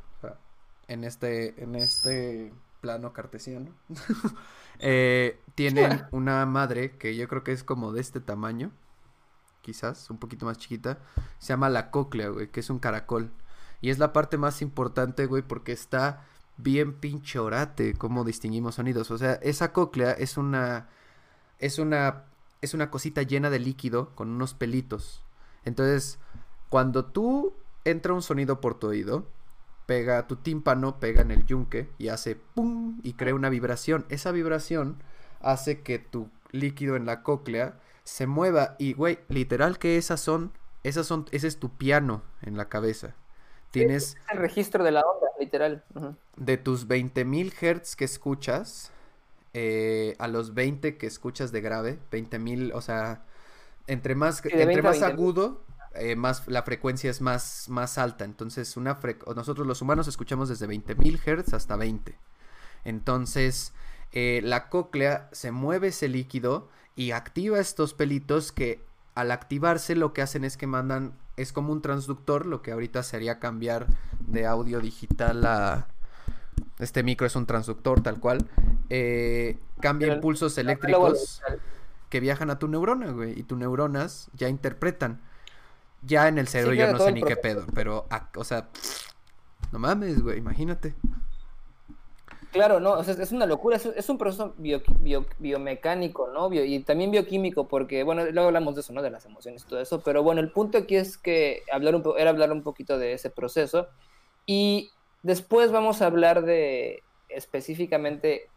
[SPEAKER 1] en este, en este plano cartesiano, eh, tienen una madre que yo creo que es como de este tamaño, quizás, un poquito más chiquita, se llama la cóclea, güey, que es un caracol. Y es la parte más importante, güey, porque está bien pinche orate cómo distinguimos sonidos. O sea, esa cóclea es una. Es una. Es una cosita llena de líquido con unos pelitos. Entonces, cuando tú entra un sonido por tu oído, pega tu tímpano, pega en el yunque y hace pum y crea una vibración. Esa vibración hace que tu líquido en la cóclea se mueva y güey, literal que esas son esas son ese es tu piano en la cabeza. Tienes
[SPEAKER 2] el registro de la onda, literal.
[SPEAKER 1] De tus 20.000 Hz que escuchas, eh, a los 20 que escuchas de grave, 20.000, o sea, entre más, entre más agudo, eh, más la frecuencia es más, más alta. Entonces, una nosotros los humanos escuchamos desde 20.000 Hz hasta 20. Entonces, eh, la cóclea se mueve ese líquido y activa estos pelitos que al activarse lo que hacen es que mandan es como un transductor, lo que ahorita sería cambiar de audio digital a... Este micro es un transductor tal cual. Eh, cambia impulsos eléctricos que viajan a tu neurona, güey. Y tus neuronas ya interpretan. Ya en el cerebro yo no sé ni qué pedo, pero, o sea, no mames, güey, imagínate.
[SPEAKER 2] Claro, no, o sea, es una locura, es, un proceso biomecánico, ¿no? y también bioquímico, porque, bueno, luego hablamos de eso, ¿no? De las emociones y todo eso, pero bueno, el punto aquí es que hablar un era hablar un poquito de ese proceso y después vamos a hablar de específicamente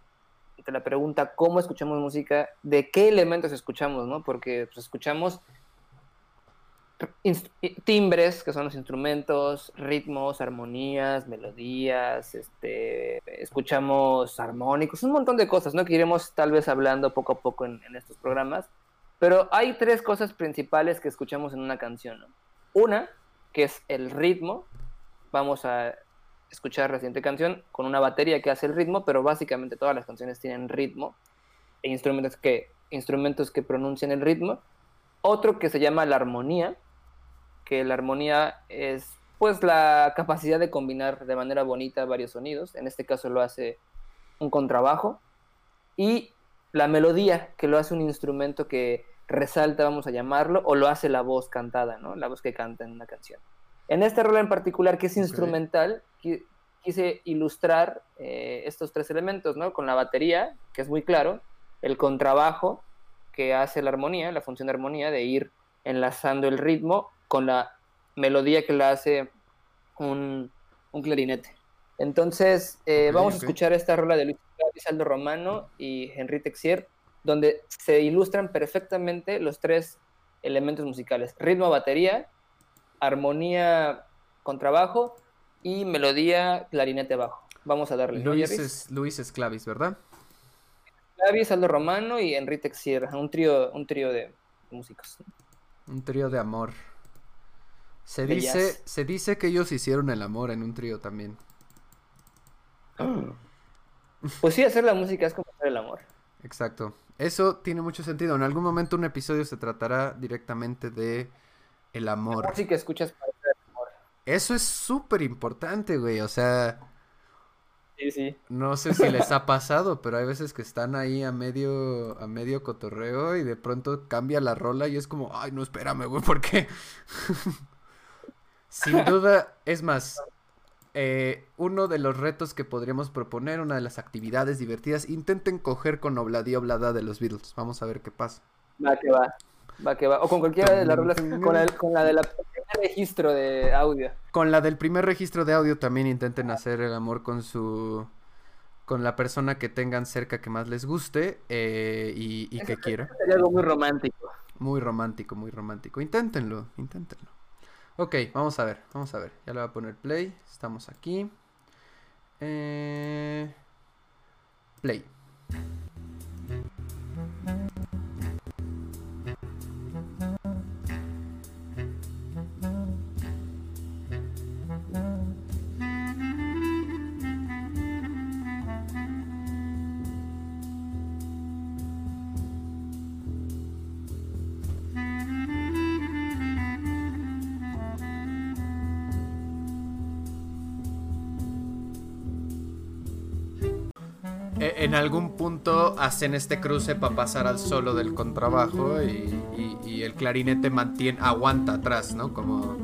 [SPEAKER 2] de la pregunta cómo escuchamos música, de qué elementos escuchamos, ¿no? Porque pues, escuchamos timbres, que son los instrumentos, ritmos, armonías, melodías, este, escuchamos armónicos, un montón de cosas, ¿no? Que iremos tal vez hablando poco a poco en, estos programas. Pero hay tres cosas principales que escuchamos en una canción, Una, que es el ritmo. Vamos a escuchar la siguiente canción con una batería que hace el ritmo, pero básicamente todas las canciones tienen ritmo e instrumentos que, instrumentos que pronuncian el ritmo. Otro que se llama la armonía, que la armonía es pues la capacidad de combinar de manera bonita varios sonidos. En este caso lo hace un contrabajo. Y la melodía, que lo hace un instrumento que resalta, vamos a llamarlo, o lo hace la voz cantada, ¿no? La voz que canta en una canción. En este rol en particular, que es instrumental, quise ilustrar eh, estos tres elementos, ¿no? Con la batería, que es muy claro, el contrabajo, que hace la armonía, la función de armonía, de ir enlazando el ritmo con la melodía que la hace un, clarinete. Entonces, eh, vamos a escuchar esta rola de Luis Aldo Romano y Henry Texier, donde se ilustran perfectamente los tres elementos musicales: ritmo, batería, armonía, contrabajo y melodía, clarinete bajo. Vamos a darle.
[SPEAKER 1] Luis, es, Luis Esclavis, ¿verdad?
[SPEAKER 2] Esclavis, Aldo Romano y Henry Texier, un trío, un trío de músicos.
[SPEAKER 1] Un trío de amor. Se dice, se dice que ellos hicieron el amor en un trío también.
[SPEAKER 2] Pues sí, hacer la música es como hacer el amor.
[SPEAKER 1] Exacto. Eso tiene mucho sentido. En algún momento un episodio se tratará directamente de el amor.
[SPEAKER 2] Sí que escuchas para el amor.
[SPEAKER 1] Eso es súper importante, güey. O sea.
[SPEAKER 2] Sí, sí.
[SPEAKER 1] No sé si les ha pasado, pero hay veces que están ahí a medio, a medio cotorreo y de pronto cambia la rola y es como, ay, no, espérame, güey, ¿por qué? Sin duda, es más, eh, uno de los retos que podríamos proponer, una de las actividades divertidas, intenten coger con Obladi Oblada de los Beatles. Vamos a ver qué pasa.
[SPEAKER 2] Va que va. Va que va. O con cualquiera de las rolas, con la, con la del primer registro de audio.
[SPEAKER 1] Con la del primer registro de audio también intenten hacer el amor con su con la persona que tengan cerca que más les guste eh, y, y que quiera.
[SPEAKER 2] Sería algo muy romántico.
[SPEAKER 1] Muy romántico, muy romántico. Inténtenlo, inténtenlo. Ok, vamos a ver, vamos a ver. Ya le voy a poner play. Estamos aquí. Eh... Play. En algún punto hacen este cruce para pasar al solo del contrabajo y, el clarinete mantiene, aguanta atrás, ¿no? Como...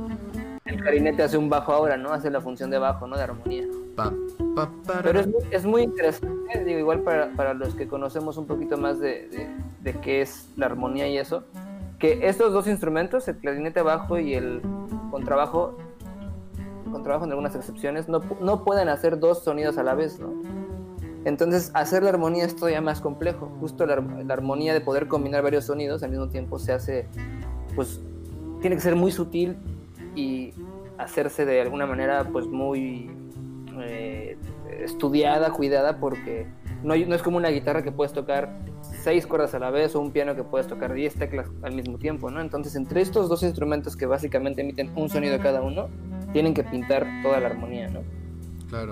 [SPEAKER 2] El clarinete hace un bajo ahora, ¿no? Hace la función de bajo, ¿no? De armonía. Pero es muy, interesante, digo, igual para, los que conocemos un poquito más de, de, qué es la armonía y eso, que estos dos instrumentos, el clarinete bajo y el contrabajo, contrabajo en algunas excepciones, no, no pueden hacer dos sonidos a la vez, ¿no? Entonces, hacer la armonía es todavía más complejo. Justo la, armonía de poder combinar varios sonidos al mismo tiempo se hace, pues, tiene que ser muy sutil y hacerse de alguna manera, pues, muy eh, estudiada, cuidada, porque no, no es como una guitarra que puedes tocar seis cuerdas a la vez o un piano que puedes tocar diez teclas al mismo tiempo, ¿no? Entonces, entre estos dos instrumentos que básicamente emiten un sonido cada uno, tienen que pintar toda la armonía, ¿no?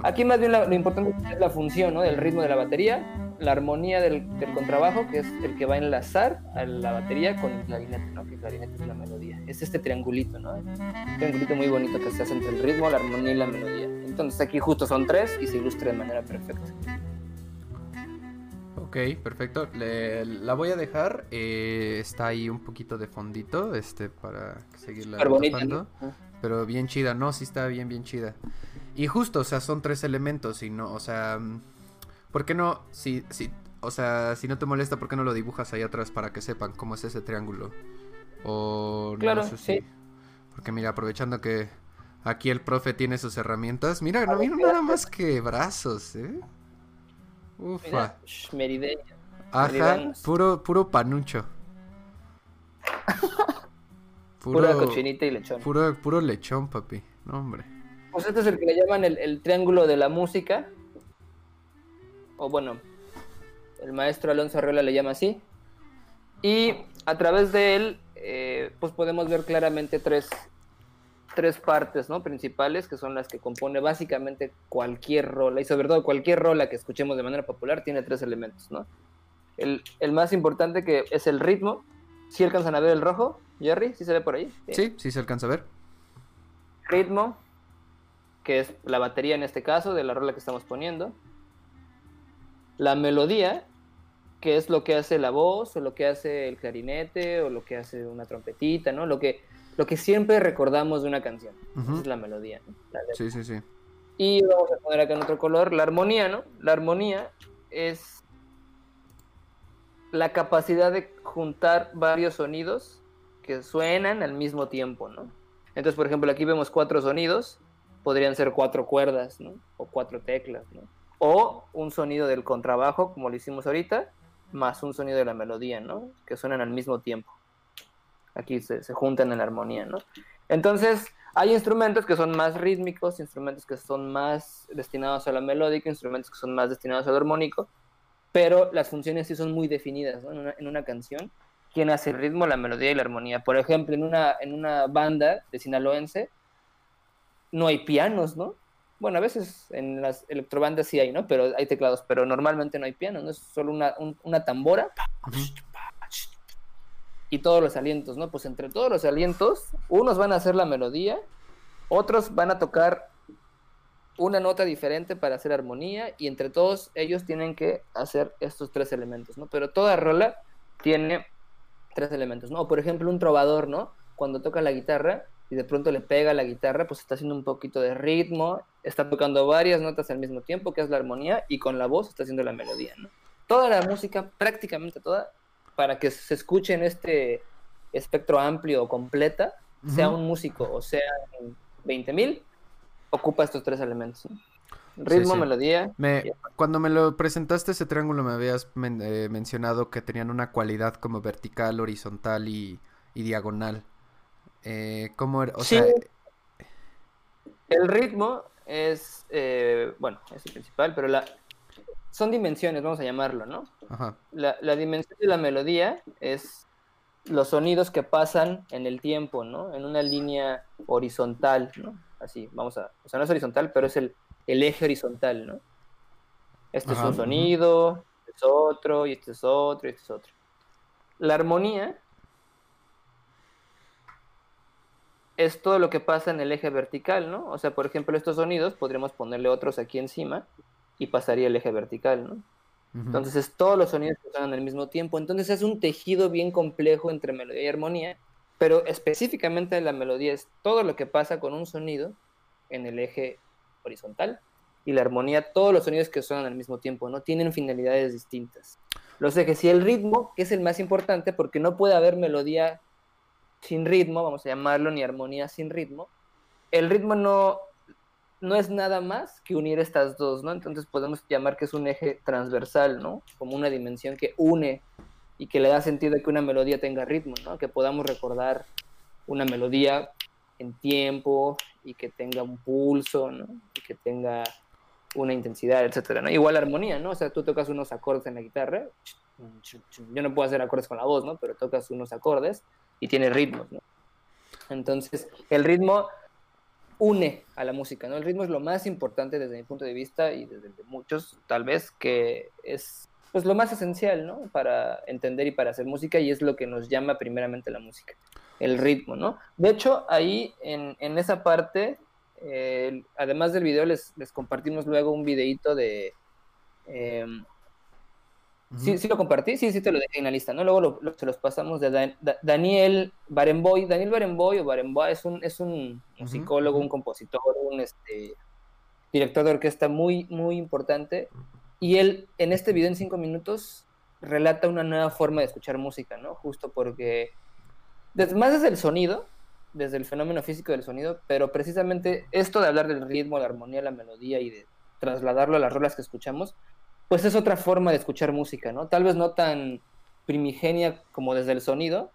[SPEAKER 2] Aquí más bien lo importante es la función, ¿no? Del ritmo de la batería, la armonía del, contrabajo, que es el que va a enlazar a la batería con el clarinete, ¿no? Que el clarinete es la melodía. Es este triangulito, ¿no? Un triangulito muy bonito que se hace entre el ritmo, la armonía y la melodía. Entonces aquí justo son tres y se ilustra de manera perfecta.
[SPEAKER 1] Ok, perfecto. la voy a dejar. Eh, está ahí un poquito de fondito, este, para seguirla
[SPEAKER 2] bonita,
[SPEAKER 1] Pero bien chida, no, sí está bien, bien chida. Y justo, o sea, son tres elementos y no, o sea, ¿por qué no, si, si, o sea, si no te molesta, ¿por qué no lo dibujas ahí atrás para que sepan cómo es ese triángulo? O
[SPEAKER 2] claro, sí.
[SPEAKER 1] Porque mira, aprovechando que aquí el profe tiene sus herramientas, mira, no mira nada más que brazos, ¿eh?
[SPEAKER 2] Ufa. Merideño.
[SPEAKER 1] Ajá, puro, puro panucho.
[SPEAKER 2] Puro, cochinita y lechón.
[SPEAKER 1] Puro, puro lechón, papi. No, hombre.
[SPEAKER 2] Pues este es el que le llaman el, triángulo de la música. O bueno, el maestro Alonso Arreola le llama así. Y a través de él, eh, pues podemos ver claramente tres, tres partes ¿no? principales, que son las que compone básicamente cualquier rola, y sobre todo cualquier rola que escuchemos de manera popular tiene tres elementos. ¿no? El, más importante que es el ritmo. ¿Sí alcanzan a ver el rojo, Jerry? ¿Sí se ve por ahí?
[SPEAKER 1] Sí, sí, se alcanza a ver.
[SPEAKER 2] Ritmo, que es la batería en este caso, de la rola que estamos poniendo. La melodía, que es lo que hace la voz, o lo que hace el clarinete, o lo que hace una trompetita, ¿no? Lo que, lo que siempre recordamos de una canción. Esa es la melodía, ¿no?
[SPEAKER 1] sí, sí, sí.
[SPEAKER 2] Y vamos a poner acá en otro color la armonía, ¿no? La armonía es la capacidad de juntar varios sonidos que suenan al mismo tiempo, ¿no? Entonces, por ejemplo, aquí vemos cuatro sonidos, podrían ser cuatro cuerdas, ¿no? O cuatro teclas, ¿no? O un sonido del contrabajo, como lo hicimos ahorita, más un sonido de la melodía, ¿no? Que suenan al mismo tiempo. Aquí se, se juntan en la armonía, ¿no? Entonces, hay instrumentos que son más rítmicos, instrumentos que son más destinados a la melódica, instrumentos que son más destinados al armónico, pero las funciones sí son muy definidas ¿no? en, una, en, una, canción. ¿Quién hace el ritmo, la melodía y la armonía? Por ejemplo, en una, en una banda de sinaloense no hay pianos, ¿no? Bueno, a veces en las electrobandas sí hay, ¿no? Pero hay teclados, pero normalmente no hay pianos, ¿no? Es solo una, un, una tambora. Y todos los alientos, ¿no? Pues entre todos los alientos, unos van a hacer la melodía, otros van a tocar una nota diferente para hacer armonía y entre todos ellos tienen que hacer estos tres elementos, ¿no? Pero toda rola tiene tres elementos, ¿no? O por ejemplo un trovador, ¿no? Cuando toca la guitarra y de pronto le pega a la guitarra, pues está haciendo un poquito de ritmo, está tocando varias notas al mismo tiempo, que es la armonía, y con la voz está haciendo la melodía, ¿no? Toda la música, prácticamente toda, para que se escuche en este espectro amplio o completa, uh -huh. sea un músico o sea 20.000, ocupa estos tres elementos. ¿no? Ritmo, sí, sí. melodía.
[SPEAKER 1] Me, cuando me lo presentaste ese triángulo me habías men eh, mencionado que tenían una cualidad como vertical, horizontal y, y diagonal. Eh, ¿Cómo era? O
[SPEAKER 2] sí.
[SPEAKER 1] sea...
[SPEAKER 2] El ritmo es, eh, bueno, es el principal, pero la, son dimensiones, vamos a llamarlo, ¿no?
[SPEAKER 1] Ajá.
[SPEAKER 2] La, la, dimensión de la melodía es los sonidos que pasan en el tiempo, ¿no? En una línea horizontal, ¿no? Así, vamos a... O sea, no es horizontal, pero es el, el eje horizontal, ¿no? Este Ajá. es un sonido, este es otro, y este es otro, y este es otro. La armonía es todo lo que pasa en el eje vertical, ¿no? O sea, por ejemplo, estos sonidos podríamos ponerle otros aquí encima y pasaría el eje vertical, ¿no? Uh -huh. Entonces es todos los sonidos que suenan al mismo tiempo. Entonces es un tejido bien complejo entre melodía y armonía, pero específicamente la melodía es todo lo que pasa con un sonido en el eje horizontal y la armonía, todos los sonidos que suenan al mismo tiempo, ¿no? Tienen finalidades distintas. Los ejes y el ritmo, que es el más importante porque no puede haber melodía sin ritmo, vamos a llamarlo, ni armonía sin ritmo. El ritmo no, no es nada más que unir estas dos, ¿no? Entonces podemos llamar que es un eje transversal, ¿no? Como una dimensión que une y que le da sentido que una melodía tenga ritmo, ¿no? Que podamos recordar una melodía en tiempo y que tenga un pulso, ¿no? Y que tenga una intensidad, etcétera, ¿no? Igual armonía, ¿no? O sea, tú tocas unos acordes en la guitarra, yo no puedo hacer acordes con la voz, ¿no? Pero tocas unos acordes y tiene ritmos, ¿no? Entonces, el ritmo une a la música, ¿no? El ritmo es lo más importante desde mi punto de vista y desde muchos, tal vez, que es pues lo más esencial, ¿no? Para entender y para hacer música y es lo que nos llama primeramente la música, el ritmo, ¿no? De hecho, ahí en, en esa parte, eh, además del video, les, les, compartimos luego un videito de... Eh, uh -huh. ¿sí, ¿sí, lo compartí? Sí, sí te lo dejé en la lista, ¿no? Luego lo, lo, se los pasamos de Dan, da, Daniel Barenboy. Daniel Barenboy o Barenboy es un, es un musicólogo, uh -huh. un compositor, un este, director de orquesta muy, muy importante. Y él, en este video en cinco minutos, relata una nueva forma de escuchar música, ¿no? Justo porque, desde, más desde el sonido, desde el fenómeno físico del sonido, pero precisamente esto de hablar del ritmo, la armonía, la melodía y de trasladarlo a las rolas que escuchamos, pues es otra forma de escuchar música, ¿no? Tal vez no tan primigenia como desde el sonido,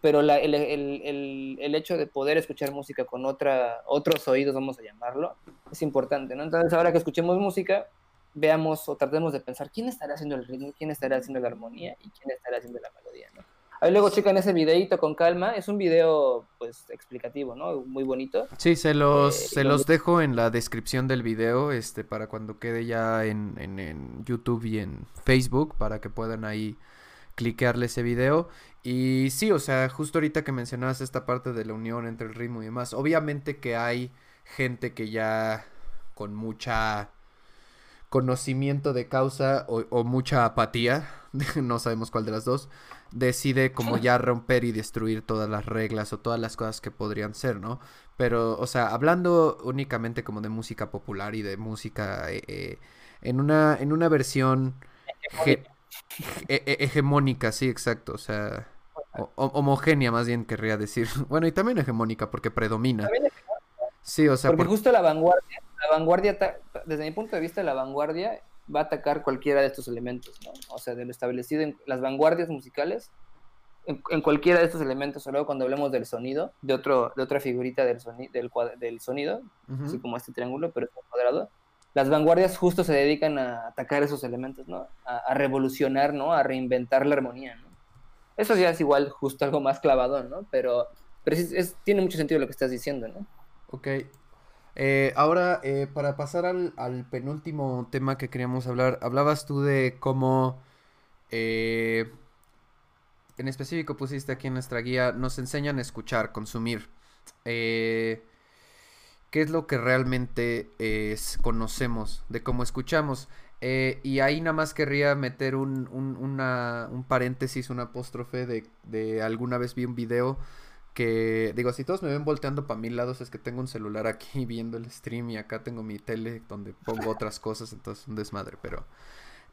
[SPEAKER 2] pero la, el, el, el, el, hecho de poder escuchar música con otra, otros oídos, vamos a llamarlo, es importante, ¿no? Entonces ahora que escuchemos música, veamos o tratemos de pensar quién estará haciendo el ritmo, quién estará haciendo la armonía y quién estará haciendo la melodía, ¿no? Ahí luego checan ese videito con calma, es un video pues explicativo, ¿no? Muy bonito.
[SPEAKER 1] Sí, se los, eh, se los dejo en la descripción del video, este, para cuando quede ya en, en, en YouTube y en Facebook, para que puedan ahí cliquearle ese video. Y sí, o sea, justo ahorita que mencionabas esta parte de la unión entre el ritmo y demás, obviamente que hay gente que ya con mucha conocimiento de causa o, mucha apatía, no sabemos cuál de las dos, decide como ya romper y destruir todas las reglas o todas las cosas que podrían ser, ¿no? Pero, o sea, hablando únicamente como de música popular y de música eh, eh, en, una, en una versión e, e, hegemónica, sí, exacto, o sea, homogénea más bien querría decir. Bueno, y también hegemónica porque predomina. Sí, o sea,
[SPEAKER 2] porque justo la vanguardia, la vanguardia, desde mi punto de vista, la vanguardia va a atacar cualquiera de estos elementos, ¿no? O sea, de lo establecido en las vanguardias musicales, en, cualquiera de estos elementos, o luego cuando hablemos del sonido, de otro, de otra figurita del, del, del sonido, así como este triángulo, pero es cuadrado, las vanguardias justo se dedican a atacar esos elementos, ¿no? A, revolucionar, ¿no? A reinventar la armonía, ¿no? Eso ya es igual justo algo más clavado, ¿no? Pero, pero es, tiene mucho sentido lo que estás diciendo, ¿no?
[SPEAKER 1] Ok. Eh, ahora, eh, para pasar al, penúltimo tema que queríamos hablar, hablabas tú de cómo, eh, en específico pusiste aquí en nuestra guía, nos enseñan a escuchar, consumir. ¿Qué es lo que realmente conocemos de cómo escuchamos? y ahí nada más querría meter un, un paréntesis, un apóstrofe de, de alguna vez vi un video que digo, si todos me ven volteando para mil lados es que tengo un celular aquí viendo el stream y acá tengo mi tele donde pongo otras cosas, entonces un desmadre, pero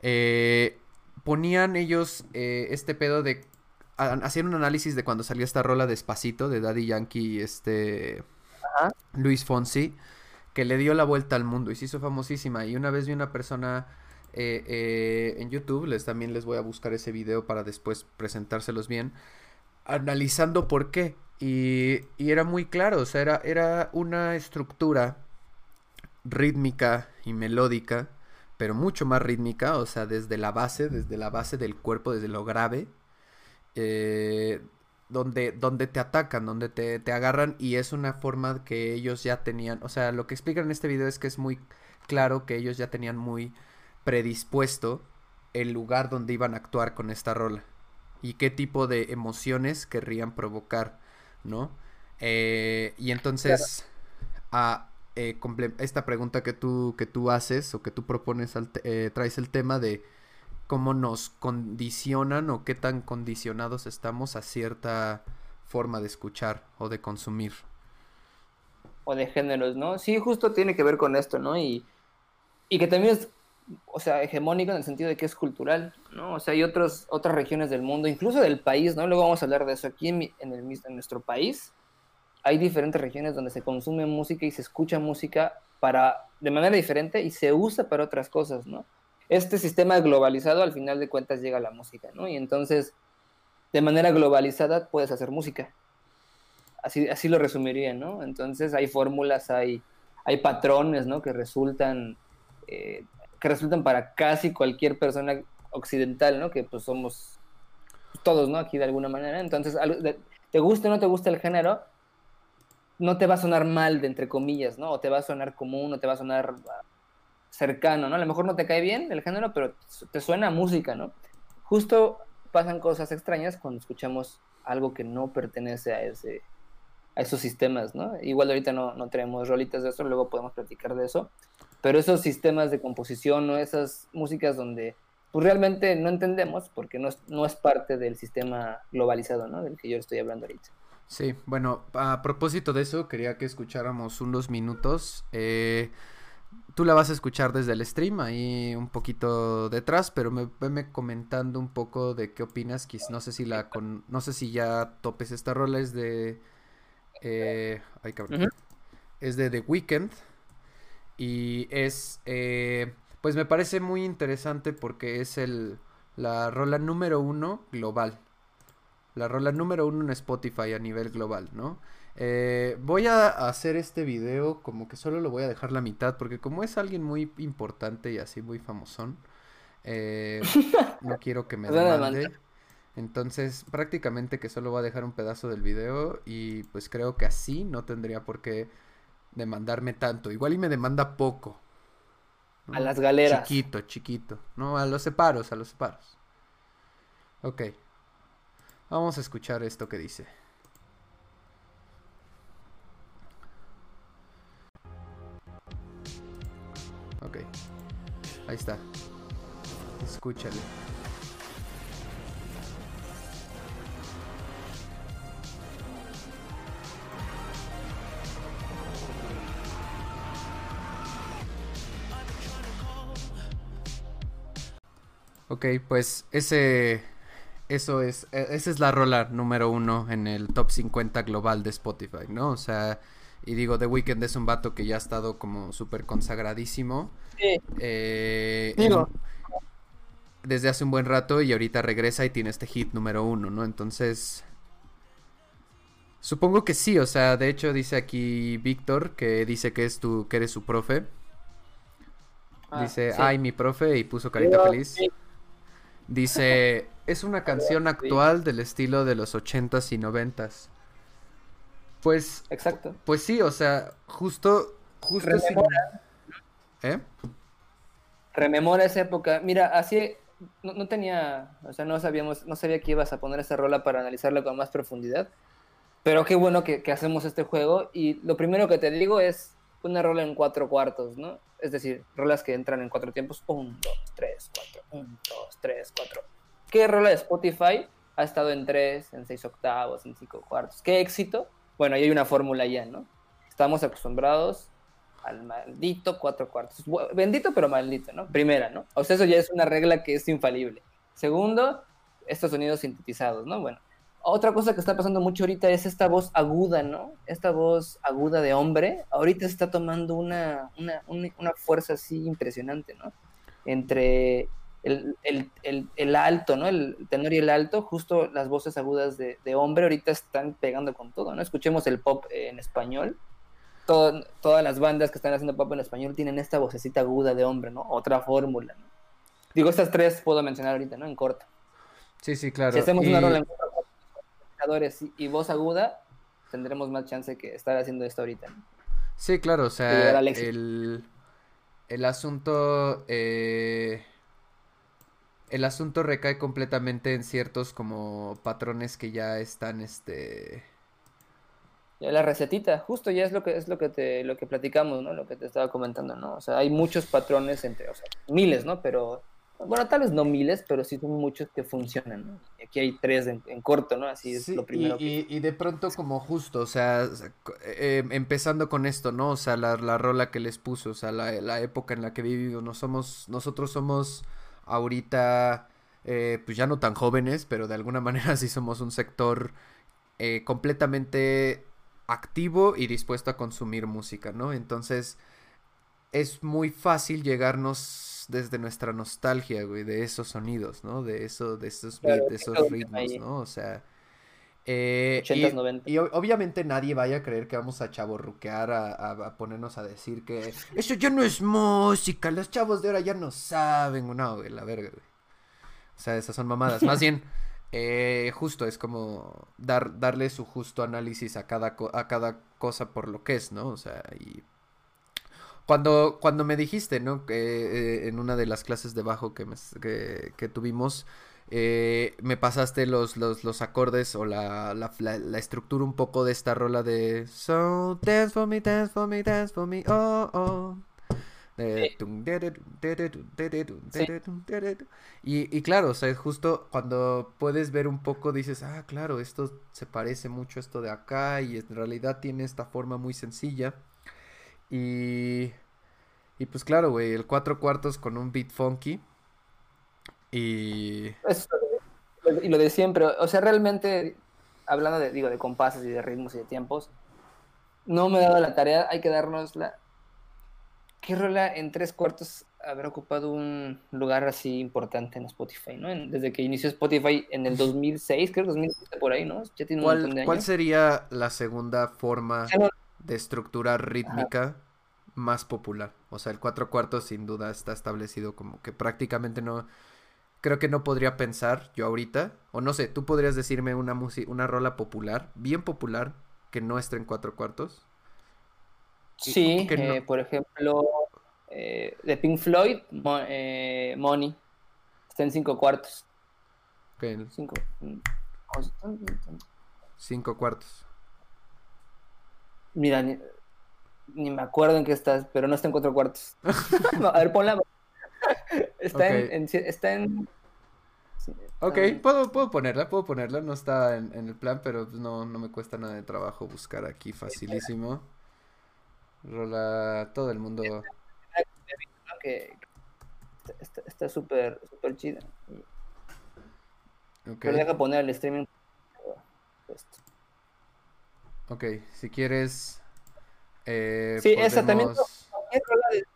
[SPEAKER 1] eh, ponían ellos eh, este pedo de hacían un análisis de cuando salió esta rola despacito de Daddy Yankee este Luis Fonsi que le dio la vuelta al mundo y se hizo famosísima. Y una vez vi una persona eh, en YouTube les también les voy a buscar ese video para después presentárselos bien analizando por qué y, era muy claro, o sea, era, era una estructura rítmica y melódica, pero mucho más rítmica, o sea, desde la base, desde la base del cuerpo, desde lo grave, eh, donde, donde te atacan, donde te, te, agarran y es una forma que ellos ya tenían, o sea, lo que explican en este video es que es muy claro que ellos ya tenían muy predispuesto el lugar donde iban a actuar con esta rola y qué tipo de emociones querrían provocar. ¿No? Eh, y entonces, eh, esta pregunta que tú, que tú haces o que tú propones, eh, traes el tema de cómo nos condicionan o qué tan condicionados estamos a cierta forma de escuchar o de consumir.
[SPEAKER 2] O de géneros, ¿no? Sí, justo tiene que ver con esto, ¿no? Y, y que también es o sea, hegemónico en el sentido de que es cultural, ¿no? O sea, hay otros, otras regiones del mundo, incluso del país, ¿no? Luego vamos a hablar de eso. Aquí en, en, el, en nuestro país hay diferentes regiones donde se consume música y se escucha música para, de manera diferente y se usa para otras cosas, ¿no? Este sistema globalizado al final de cuentas llega a la música, ¿no? Y entonces, de manera globalizada puedes hacer música. Así, así lo resumiría, ¿no? Entonces hay fórmulas, hay, hay patrones, ¿no? Que resultan eh, que resultan para casi cualquier persona occidental, ¿no? Que pues somos todos, ¿no? Aquí de alguna manera. Entonces, te guste o no te gusta el género, no te va a sonar mal, de entre comillas, ¿no? O te va a sonar común, o te va a sonar ah, cercano, ¿no? A lo mejor no te cae bien el género, pero te suena música, ¿no? Justo pasan cosas extrañas cuando escuchamos algo que no pertenece a ese a esos sistemas, ¿no? Igual ahorita no, no tenemos rolitas de eso, luego podemos platicar de eso, pero esos sistemas de composición o esas músicas donde pues realmente no entendemos porque no es, no es parte del sistema globalizado, ¿no? Del que yo estoy hablando ahorita.
[SPEAKER 1] Sí, bueno, a propósito de eso, quería que escucháramos unos minutos. Eh, tú la vas a escuchar desde el stream, ahí un poquito detrás, pero me veme comentando un poco de qué opinas. No sé si la con, no sé si ya topes esta rola, es de eh, ay, cabrón. Es de The Weeknd. Y es, eh, pues me parece muy interesante porque es el, la rola número uno global. La rola número uno en Spotify a nivel global, ¿no? Eh, voy a hacer este video como que solo lo voy a dejar la mitad porque como es alguien muy importante y así muy famosón, eh, no quiero que me demande. Entonces prácticamente que solo va a dejar un pedazo del video y pues creo que así no tendría por qué demandarme tanto. Igual y me demanda poco.
[SPEAKER 2] A las galeras.
[SPEAKER 1] Chiquito, chiquito. No, a los separos, a los separos. Ok. Vamos a escuchar esto que dice. Ok. Ahí está. Escúchale. Ok, pues ese. Eso es. e- Esa es la rola número uno en el top 50 global de Spotify, ¿no? O sea. Y digo, The Weeknd es un vato que ya ha estado como súper consagradísimo.
[SPEAKER 2] Sí,
[SPEAKER 1] eh,
[SPEAKER 2] Digo.
[SPEAKER 1] en- desde hace un buen rato y ahorita regresa y tiene este hit número uno, ¿no? Entonces. Supongo que sí, o sea, de hecho dice aquí Víctor que dice que es tu, que eres su profe.
[SPEAKER 2] ah,
[SPEAKER 1] dice,
[SPEAKER 2] sí.
[SPEAKER 1] ay, mi profe, y puso carita
[SPEAKER 2] Yo,
[SPEAKER 1] feliz.
[SPEAKER 2] sí.
[SPEAKER 1] Dice, es una canción actual del estilo de los ochentas y noventas. Pues,
[SPEAKER 2] Exacto.
[SPEAKER 1] pues sí, o sea, justo, justo
[SPEAKER 2] Rememora.
[SPEAKER 1] ¿Eh?
[SPEAKER 2] rememora esa época. Mira, así no, no tenía, o sea, no sabíamos, no sabía que ibas a poner esa rola para analizarla con más profundidad. Pero qué bueno que, que hacemos este juego. Y lo primero que te digo es una rola en cuatro cuartos, ¿no? Es decir, rolas que entran en cuatro tiempos. Un, dos, tres, cuatro. Un, dos, tres, cuatro. ¿Qué rola de Spotify ha estado en tres, en seis octavos, en cinco cuartos? ¿Qué éxito? Bueno, ahí hay una fórmula ya, ¿no? Estamos acostumbrados al maldito cuatro cuartos. Bendito pero maldito, ¿no? Primera, ¿no? O sea, eso ya es una regla que es infalible. Segundo, estos sonidos sintetizados, ¿no? Bueno, otra cosa que está pasando mucho ahorita es esta voz aguda, ¿no? Esta voz aguda de hombre, ahorita está tomando una, una, una, fuerza así impresionante, ¿no? Entre el, el, el, el alto, ¿no? El tenor y el alto, justo las voces agudas de, de hombre ahorita están pegando con todo, ¿no? Escuchemos el pop en español todo- todas las bandas que están haciendo pop en español tienen esta vocecita aguda de hombre, ¿no? Otra fórmula, ¿no? Digo, estas tres puedo mencionar ahorita, ¿no? En corto.
[SPEAKER 1] Sí, sí, claro.
[SPEAKER 2] si hacemos
[SPEAKER 1] y-
[SPEAKER 2] una rola en cuatro y, voz aguda, tendremos más chance que estar haciendo esto ahorita.
[SPEAKER 1] Sí, claro, o sea, el, el asunto, eh, el asunto recae completamente en ciertos como patrones que ya están, este,
[SPEAKER 2] la recetita, justo ya es lo que es lo que te lo que platicamos, ¿no? Lo que te estaba comentando, ¿no? O sea, hay muchos patrones entre, o sea, miles, ¿no? Pero bueno, tal vez no miles, pero sí son muchos que funcionan, ¿no? Aquí hay tres en, en corto, ¿no? Así es
[SPEAKER 1] Sí,
[SPEAKER 2] lo primero
[SPEAKER 1] y,
[SPEAKER 2] que
[SPEAKER 1] y, de pronto como justo, o sea, eh, empezando con esto, ¿no? O sea, la, la rola que les puso, o sea, la, la época en la que vivimos, no somos, nosotros somos ahorita, eh, pues ya no tan jóvenes, pero de alguna manera sí somos un sector eh, completamente activo y dispuesto a consumir música, ¿no? Entonces, es muy fácil llegarnos desde nuestra nostalgia, güey, de esos sonidos, ¿no? De eso, de esos
[SPEAKER 2] Claro,
[SPEAKER 1] beats, de esos ritmos,
[SPEAKER 2] ahí.
[SPEAKER 1] ¿no? O sea, eh,
[SPEAKER 2] 80s,
[SPEAKER 1] y,
[SPEAKER 2] 90s.
[SPEAKER 1] y obviamente nadie vaya a creer que vamos a chaborruquear, a, a- a ponernos a decir que eso ya no es música, los chavos de ahora ya no saben, no, güey, la verga, güey. O sea, esas son mamadas. Más bien, eh, justo es como dar, darle su justo análisis a cada, co- a cada cosa por lo que es, ¿no? O sea, y cuando, cuando me dijiste, ¿no? Que eh, en una de las clases de bajo que, me- que, que tuvimos, eh, me pasaste los, los, los acordes o la, la, la- la estructura un poco de esta rola de So, dance for me, dance for me, dance for me, oh, oh.
[SPEAKER 2] Sí.
[SPEAKER 1] Y, y claro, o sea, justo cuando puedes ver un poco dices, ah, claro, esto se parece mucho a esto de acá y en realidad tiene esta forma muy sencilla. Y, y pues claro, güey, el cuatro cuartos con un beat funky. Y...
[SPEAKER 2] Eso, y lo de siempre, o sea, realmente, hablando de, digo, de compases y de ritmos y de tiempos, no me he dado la tarea, hay que darnos la... ¿Qué rola en tres cuartos habrá ocupado un lugar así importante en Spotify, ¿no? En- desde que inició Spotify en el 2006, creo 2007 por ahí, ¿no? Ya tiene un montón
[SPEAKER 1] ¿Cuál,
[SPEAKER 2] de
[SPEAKER 1] cuál
[SPEAKER 2] años.
[SPEAKER 1] sería la segunda forma
[SPEAKER 2] no-
[SPEAKER 1] de estructura rítmica más popular? O sea, el cuatro cuartos sin duda está establecido como que prácticamente no... Creo que no podría pensar yo ahorita, o no sé, tú podrías decirme una música, una rola popular, bien popular, que no esté en cuatro cuartos.
[SPEAKER 2] Sí,
[SPEAKER 1] no-
[SPEAKER 2] eh, por ejemplo, eh, de Pink Floyd, Mo- eh, Money, está en cinco cuartos. Cinco. mm,
[SPEAKER 1] cinco cuartos.
[SPEAKER 2] Mira, ni- Ni me acuerdo en qué estás, pero no está en cuatro cuartos. a ver, ponla. está, en, está en.
[SPEAKER 1] Ok, puedo, puedo ponerla, puedo ponerla. No está en, el plan, pero pues no, no me cuesta nada de trabajo buscar aquí facilísimo. Rola todo el mundo.
[SPEAKER 2] está súper súper chida. Okay. Pero deja poner el streaming.
[SPEAKER 1] Ok, si quieres. Eh,
[SPEAKER 2] sí, esa también.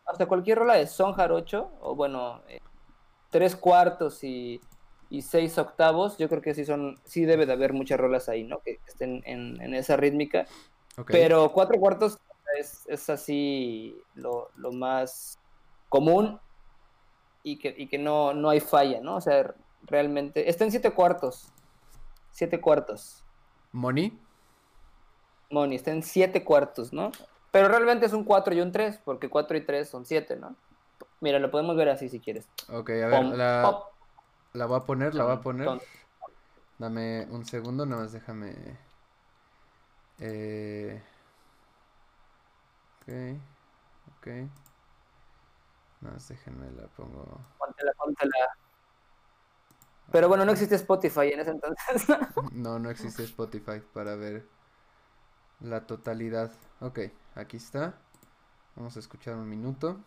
[SPEAKER 2] hasta cualquier rola de Son Jarocho, o bueno, eh, tres cuartos y, y, seis octavos, yo creo que sí son, sí debe de haber muchas rolas ahí, ¿no? Que estén en, en esa rítmica. Pero cuatro cuartos es, es así lo, lo, más común y que, y que no, no hay falla, ¿no? O sea, realmente. Está en siete cuartos. Siete cuartos.
[SPEAKER 1] ¿Money?
[SPEAKER 2] Money, está en siete cuartos, ¿no? Pero realmente es un 4 y un 3, porque 4 y 3 son 7, ¿no? Mira, lo podemos ver así si quieres.
[SPEAKER 1] Ok, a ver, la, la voy a poner, la voy a poner. Dame un segundo, nada más déjame. Eh... Ok, ok. Nada más déjenme la pongo.
[SPEAKER 2] Póntela, póntela. Pero bueno, no existe Spotify en ese entonces.
[SPEAKER 1] no, no existe Spotify para ver la totalidad. Ok, aquí está. Vamos a escuchar un minuto.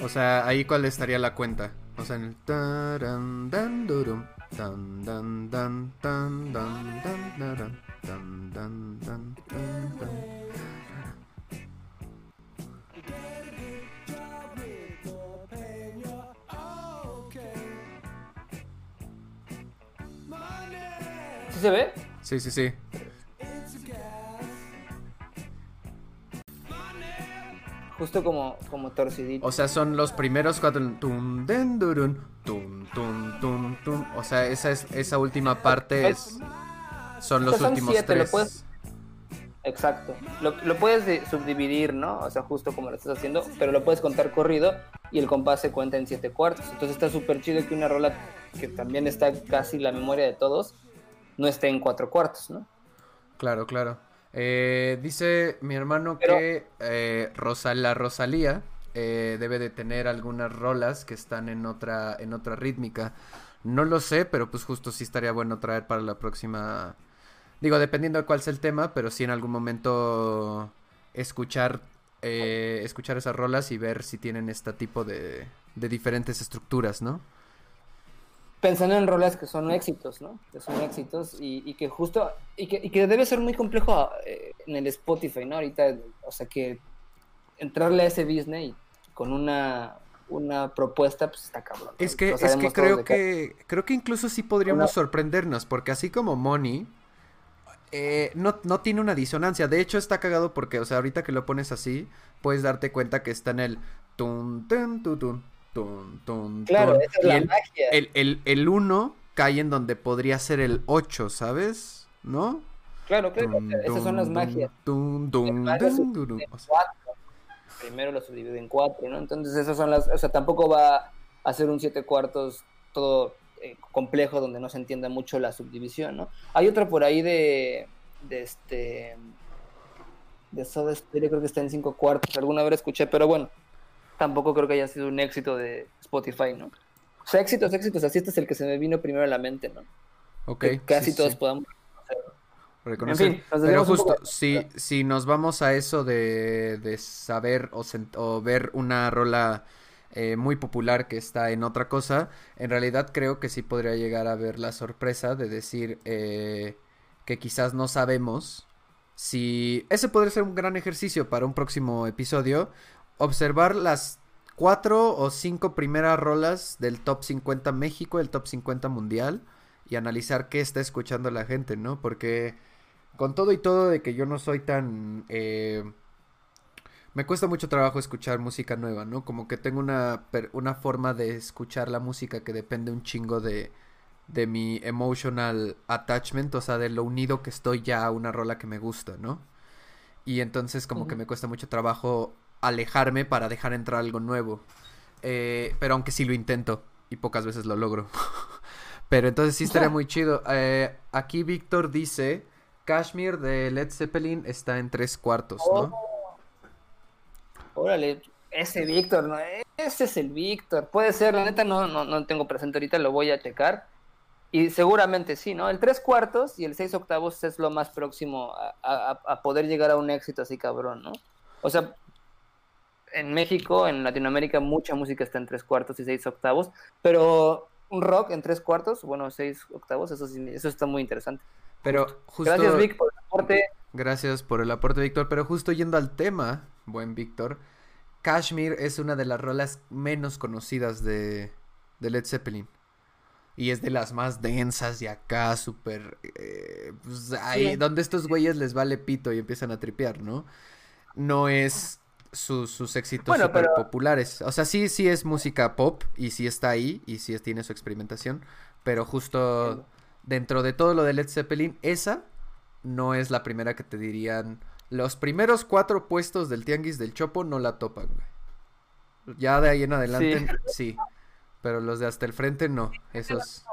[SPEAKER 1] O sea, ahí cuál estaría la cuenta. O sea, en el taran dan dan dan dan dan dan Dan, dan, dan,
[SPEAKER 2] ¿Sí se ve?
[SPEAKER 1] Sí, sí, sí.
[SPEAKER 2] Justo como, como torcidito.
[SPEAKER 1] O sea, son los primeros cuatro. Tum, den, durun, tum. O sea, esa, es, esa última parte es. Son los últimos tres.
[SPEAKER 2] Exacto. Lo, lo, puedes subdividir, ¿no? O sea, justo como lo estás haciendo, pero lo puedes contar corrido y el compás se cuenta en siete cuartos. Entonces está súper chido que una rola que también está casi la memoria de todos no esté en cuatro cuartos, ¿no?
[SPEAKER 1] Claro, claro. Eh, dice mi hermano que eh, la Rosalía eh, debe de tener algunas rolas que están en otra, en otra rítmica. No lo sé, pero pues justo sí estaría bueno traer para la próxima Digo, dependiendo de cuál sea el tema, pero sí en algún momento escuchar, eh, escuchar esas rolas y ver si tienen este tipo de, de diferentes estructuras, ¿no?
[SPEAKER 2] Pensando en rolas que son éxitos, ¿no? Que son éxitos y, y que justo, y que, que, debe ser muy complejo eh, en el Spotify, ¿no? Ahorita, o sea, que entrarle a ese business con una, una propuesta, pues está cabrón.
[SPEAKER 1] Es que, es que creo que, creo que incluso sí podríamos sorprendernos, porque así como Money eh, no, no tiene una disonancia. De hecho, está cagado porque, o sea, ahorita que lo pones así, puedes darte cuenta que está en el tun, tun, tun, tun, tun,
[SPEAKER 2] Claro, esa es la
[SPEAKER 1] el,
[SPEAKER 2] magia.
[SPEAKER 1] El, el, 1 cae en donde podría ser el 8, ¿sabes? ¿No?
[SPEAKER 2] Claro, claro, esas son las magias. Primero lo subdivide en 4, ¿no? Entonces, esas son las. O sea, tampoco va a ser un 7 cuartos todo eh, complejo donde no se entienda mucho la subdivisión, ¿no? Hay otro por ahí de, de este de Soda Stereo, creo que está en cinco cuartos, alguna vez escuché, pero bueno, tampoco creo que haya sido un éxito de Spotify, ¿no? O sea, éxitos, éxitos, así este es el que se me vino primero a la mente, ¿no?
[SPEAKER 1] Ok.
[SPEAKER 2] Que casi todos podamos
[SPEAKER 1] reconocer. En fin, Pero justo, si, si nos vamos a eso de, de saber o, o ver una rola eh, muy popular que está en otra cosa, en realidad creo que sí podría llegar a ver la sorpresa de decir eh, que quizás no sabemos si... Ese podría ser un gran ejercicio para un próximo episodio, observar las cuatro o cinco primeras rolas del top 50 México, el top 50 mundial, y analizar qué está escuchando la gente, ¿no? Porque con todo y todo de que yo no soy tan... Eh, me cuesta mucho trabajo escuchar música nueva, ¿no? Como que tengo una, una forma de escuchar la música que depende un chingo de, de mi emotional attachment, o sea, de lo unido que estoy ya a una rola que me gusta, ¿no? Y entonces como que me cuesta mucho trabajo alejarme para dejar entrar algo nuevo. Eh, pero aunque sí lo intento y pocas veces lo logro. pero entonces sí estaría muy chido. Eh, aquí Víctor dice, Kashmir de Led Zeppelin está en tres cuartos, ¿no?
[SPEAKER 2] Oh. Órale, ese Víctor, ¿no? Ese es el Víctor. Puede ser, la neta no, no, no tengo presente ahorita, lo voy a checar. Y seguramente sí, ¿no? El tres cuartos y el seis octavos es lo más próximo a, poder llegar a un éxito así cabrón, ¿no? O sea, en México, en Latinoamérica, mucha música está en tres cuartos y seis octavos, pero un rock en tres cuartos, bueno, seis octavos, eso, eso está muy interesante.
[SPEAKER 1] Pero justo...
[SPEAKER 2] Gracias, Vic, por el aporte.
[SPEAKER 1] Gracias por el aporte, Víctor. Pero justo yendo al tema, buen Víctor, Kashmir es una de las rolas menos conocidas de, de Led Zeppelin. Y es de las más densas y acá, súper... Eh, pues ahí, donde estos güeyes les vale pito y empiezan a tripear, ¿no? No es sus, sus éxitos súper populares. O sea, sí, sí es música pop y sí está ahí y sí tiene su experimentación. Pero justo dentro de todo lo de Led Zeppelin, esa no es la primera que te dirían. Los primeros cuatro puestos del Tianguis del Chopo no la topan, güey. Ya de ahí en adelante, sí. Pero los de hasta el frente no, esos...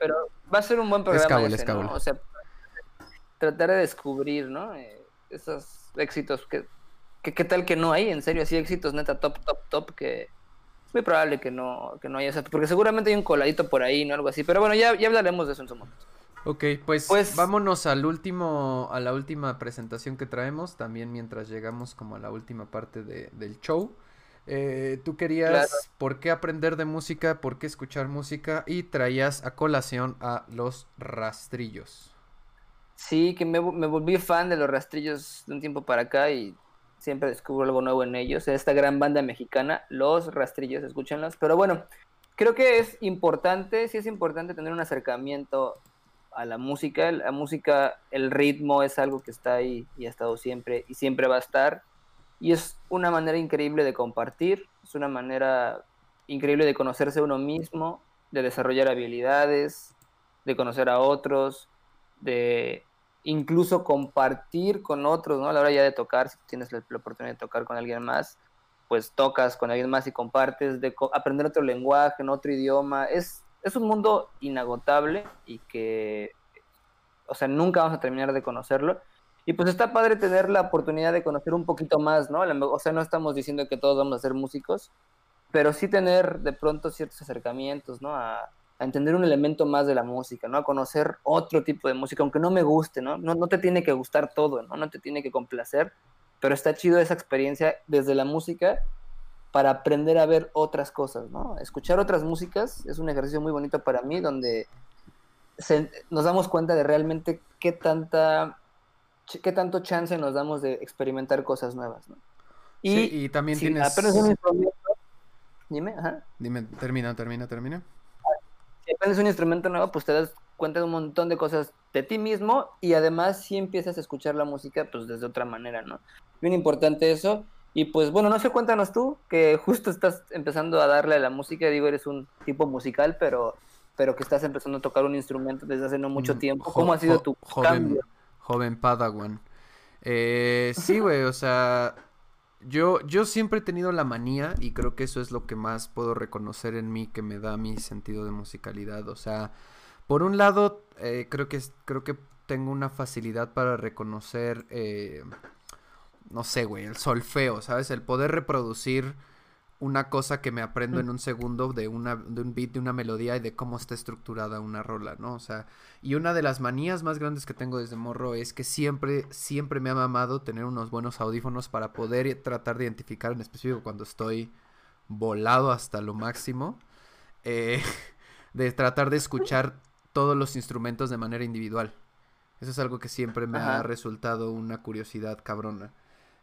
[SPEAKER 2] Pero va a ser un buen programa ese, O sea, tratar de descubrir, ¿no? Eh, esos éxitos que, ¿Qué tal que no hay? En serio, así éxitos neta top, top, top que es muy probable que no, que no haya porque seguramente hay un coladito por ahí, ¿no? Algo así. Pero bueno, ya, ya hablaremos de eso en su momento.
[SPEAKER 1] Ok, pues, pues, vámonos al último, a la última presentación que traemos, también mientras llegamos como a la última parte de, del show. Eh, tú querías por qué aprender de música, por qué escuchar música y traías a colación a los rastrillos.
[SPEAKER 2] Sí, que me, volví fan de los rastrillos de un tiempo para acá y siempre descubro algo nuevo en ellos. Esta gran banda mexicana, Los Rastrillos, escúchenlos. Pero bueno, creo que es importante, sí es importante tener un acercamiento a la música. La música, el ritmo es algo que está ahí y ha estado siempre y siempre va a estar. Y es una manera increíble de compartir, es una manera increíble de conocerse uno mismo, de desarrollar habilidades, de conocer a otros, de incluso compartir con otros, ¿no? A la hora ya de tocar, si tienes la, oportunidad de tocar con alguien más, pues tocas con alguien más y compartes, de aprender otro lenguaje, en otro idioma. Es, es un mundo inagotable y que, o sea, nunca vamos a terminar de conocerlo. Y pues está padre tener la oportunidad de conocer un poquito más, ¿no? O sea, no estamos diciendo que todos vamos a ser músicos, pero sí tener de pronto ciertos acercamientos, ¿no? A entender un elemento más de la música, ¿no? A conocer otro tipo de música, aunque no me guste, ¿no? No, no te tiene que gustar todo, ¿no? No te tiene que complacer, pero está chido esa experiencia desde la música para aprender a ver otras cosas, ¿no? Escuchar otras músicas es un ejercicio muy bonito para mí, donde nos damos cuenta de realmente qué tanta qué tanto chance nos damos de experimentar cosas nuevas, ¿no?
[SPEAKER 1] Y, sí, y también tienes...
[SPEAKER 2] Apenas un instrumento... Dime, ajá.
[SPEAKER 1] Dime, termina, termina, termina.
[SPEAKER 2] Aprendes un instrumento nuevo, pues te das cuenta de un montón de cosas de ti mismo y además si empiezas a escuchar la música, pues desde otra manera, ¿no? Bien importante eso. Y pues bueno, no sé, cuéntanos tú, que justo estás empezando a darle a la música, digo, eres un tipo musical, pero, pero que estás empezando a tocar un instrumento desde hace no mucho mm, tiempo. ¿Cómo ha sido tu cambio?
[SPEAKER 1] joven Padawan. Eh, sí, güey, o sea, yo, yo siempre he tenido la manía y creo que eso es lo que más puedo reconocer en mí que me da mi sentido de musicalidad. O sea, por un lado, eh, creo, que, creo que tengo una facilidad para reconocer, eh, no sé, güey, el solfeo, ¿sabes? El poder reproducir una cosa que me aprendo en un segundo de, una, de un beat, de una melodía y de cómo está estructurada una rola, ¿no? O sea, y una de las manías más grandes que tengo desde morro es que siempre, siempre me ha mamado tener unos buenos audífonos para poder tratar de identificar en específico cuando estoy volado hasta lo máximo, eh, de tratar de escuchar todos los instrumentos de manera individual. Eso es algo que siempre me ha resultado una curiosidad cabrona.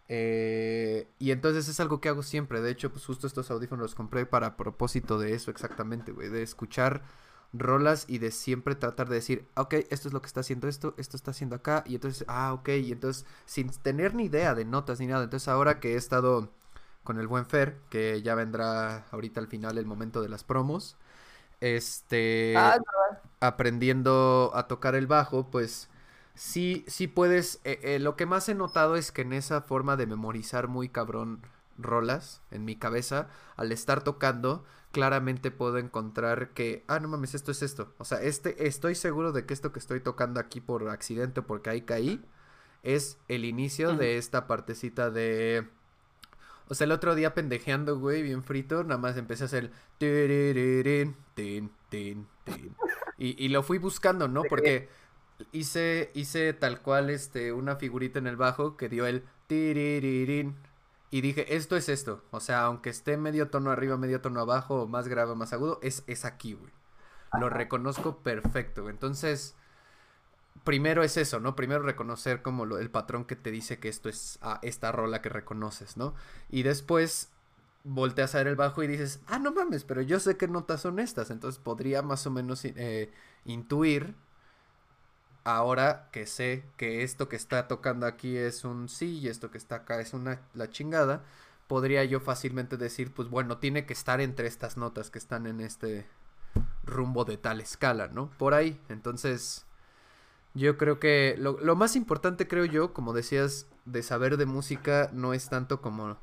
[SPEAKER 1] Eh, y entonces es algo que hago siempre. De hecho, pues justo estos audífonos los compré para propósito de eso exactamente, güey. De escuchar rolas y de siempre tratar de decir, ok, esto es lo que está haciendo esto, esto está haciendo acá. Y entonces, ah, ok. Y entonces, sin tener ni idea de notas ni nada. Entonces ahora que he estado con el buen Fer, que ya vendrá ahorita al final el momento de las promos. Este, ah, aprendiendo a tocar el bajo, pues sí, sí puedes. Eh, eh, lo que más he notado es que en esa forma de memorizar muy cabrón rolas en mi cabeza, al estar tocando, claramente puedo encontrar que, ah, no mames, esto es esto. O sea, este, estoy seguro de que esto que estoy tocando aquí por accidente, porque ahí caí, es el inicio de esta partecita de... O sea, el otro día pendejeando, güey, bien frito, nada más empecé a hacer... Y, y lo fui buscando, ¿no? Porque hice, hice tal cual este, una figurita en el bajo que dio el... Y dije, esto es esto. O sea, aunque esté medio tono arriba, medio tono abajo, más grave, más agudo, es, es aquí, güey. Lo reconozco perfecto. Entonces, primero es eso, ¿no? Primero reconocer como lo, el patrón que te dice que esto es ah, esta rola que reconoces, ¿no? Y después volteas a ver el bajo y dices, ah, no mames, pero yo sé qué notas son estas. Entonces podría más o menos eh, intuir ahora que sé que esto que está tocando aquí es un sí y esto que está acá es una la chingada, podría yo fácilmente decir, pues bueno, tiene que estar entre estas notas que están en este rumbo de tal escala, ¿no? Por ahí. Entonces, yo creo que lo, más importante, creo yo, como decías, de saber de música no es tanto como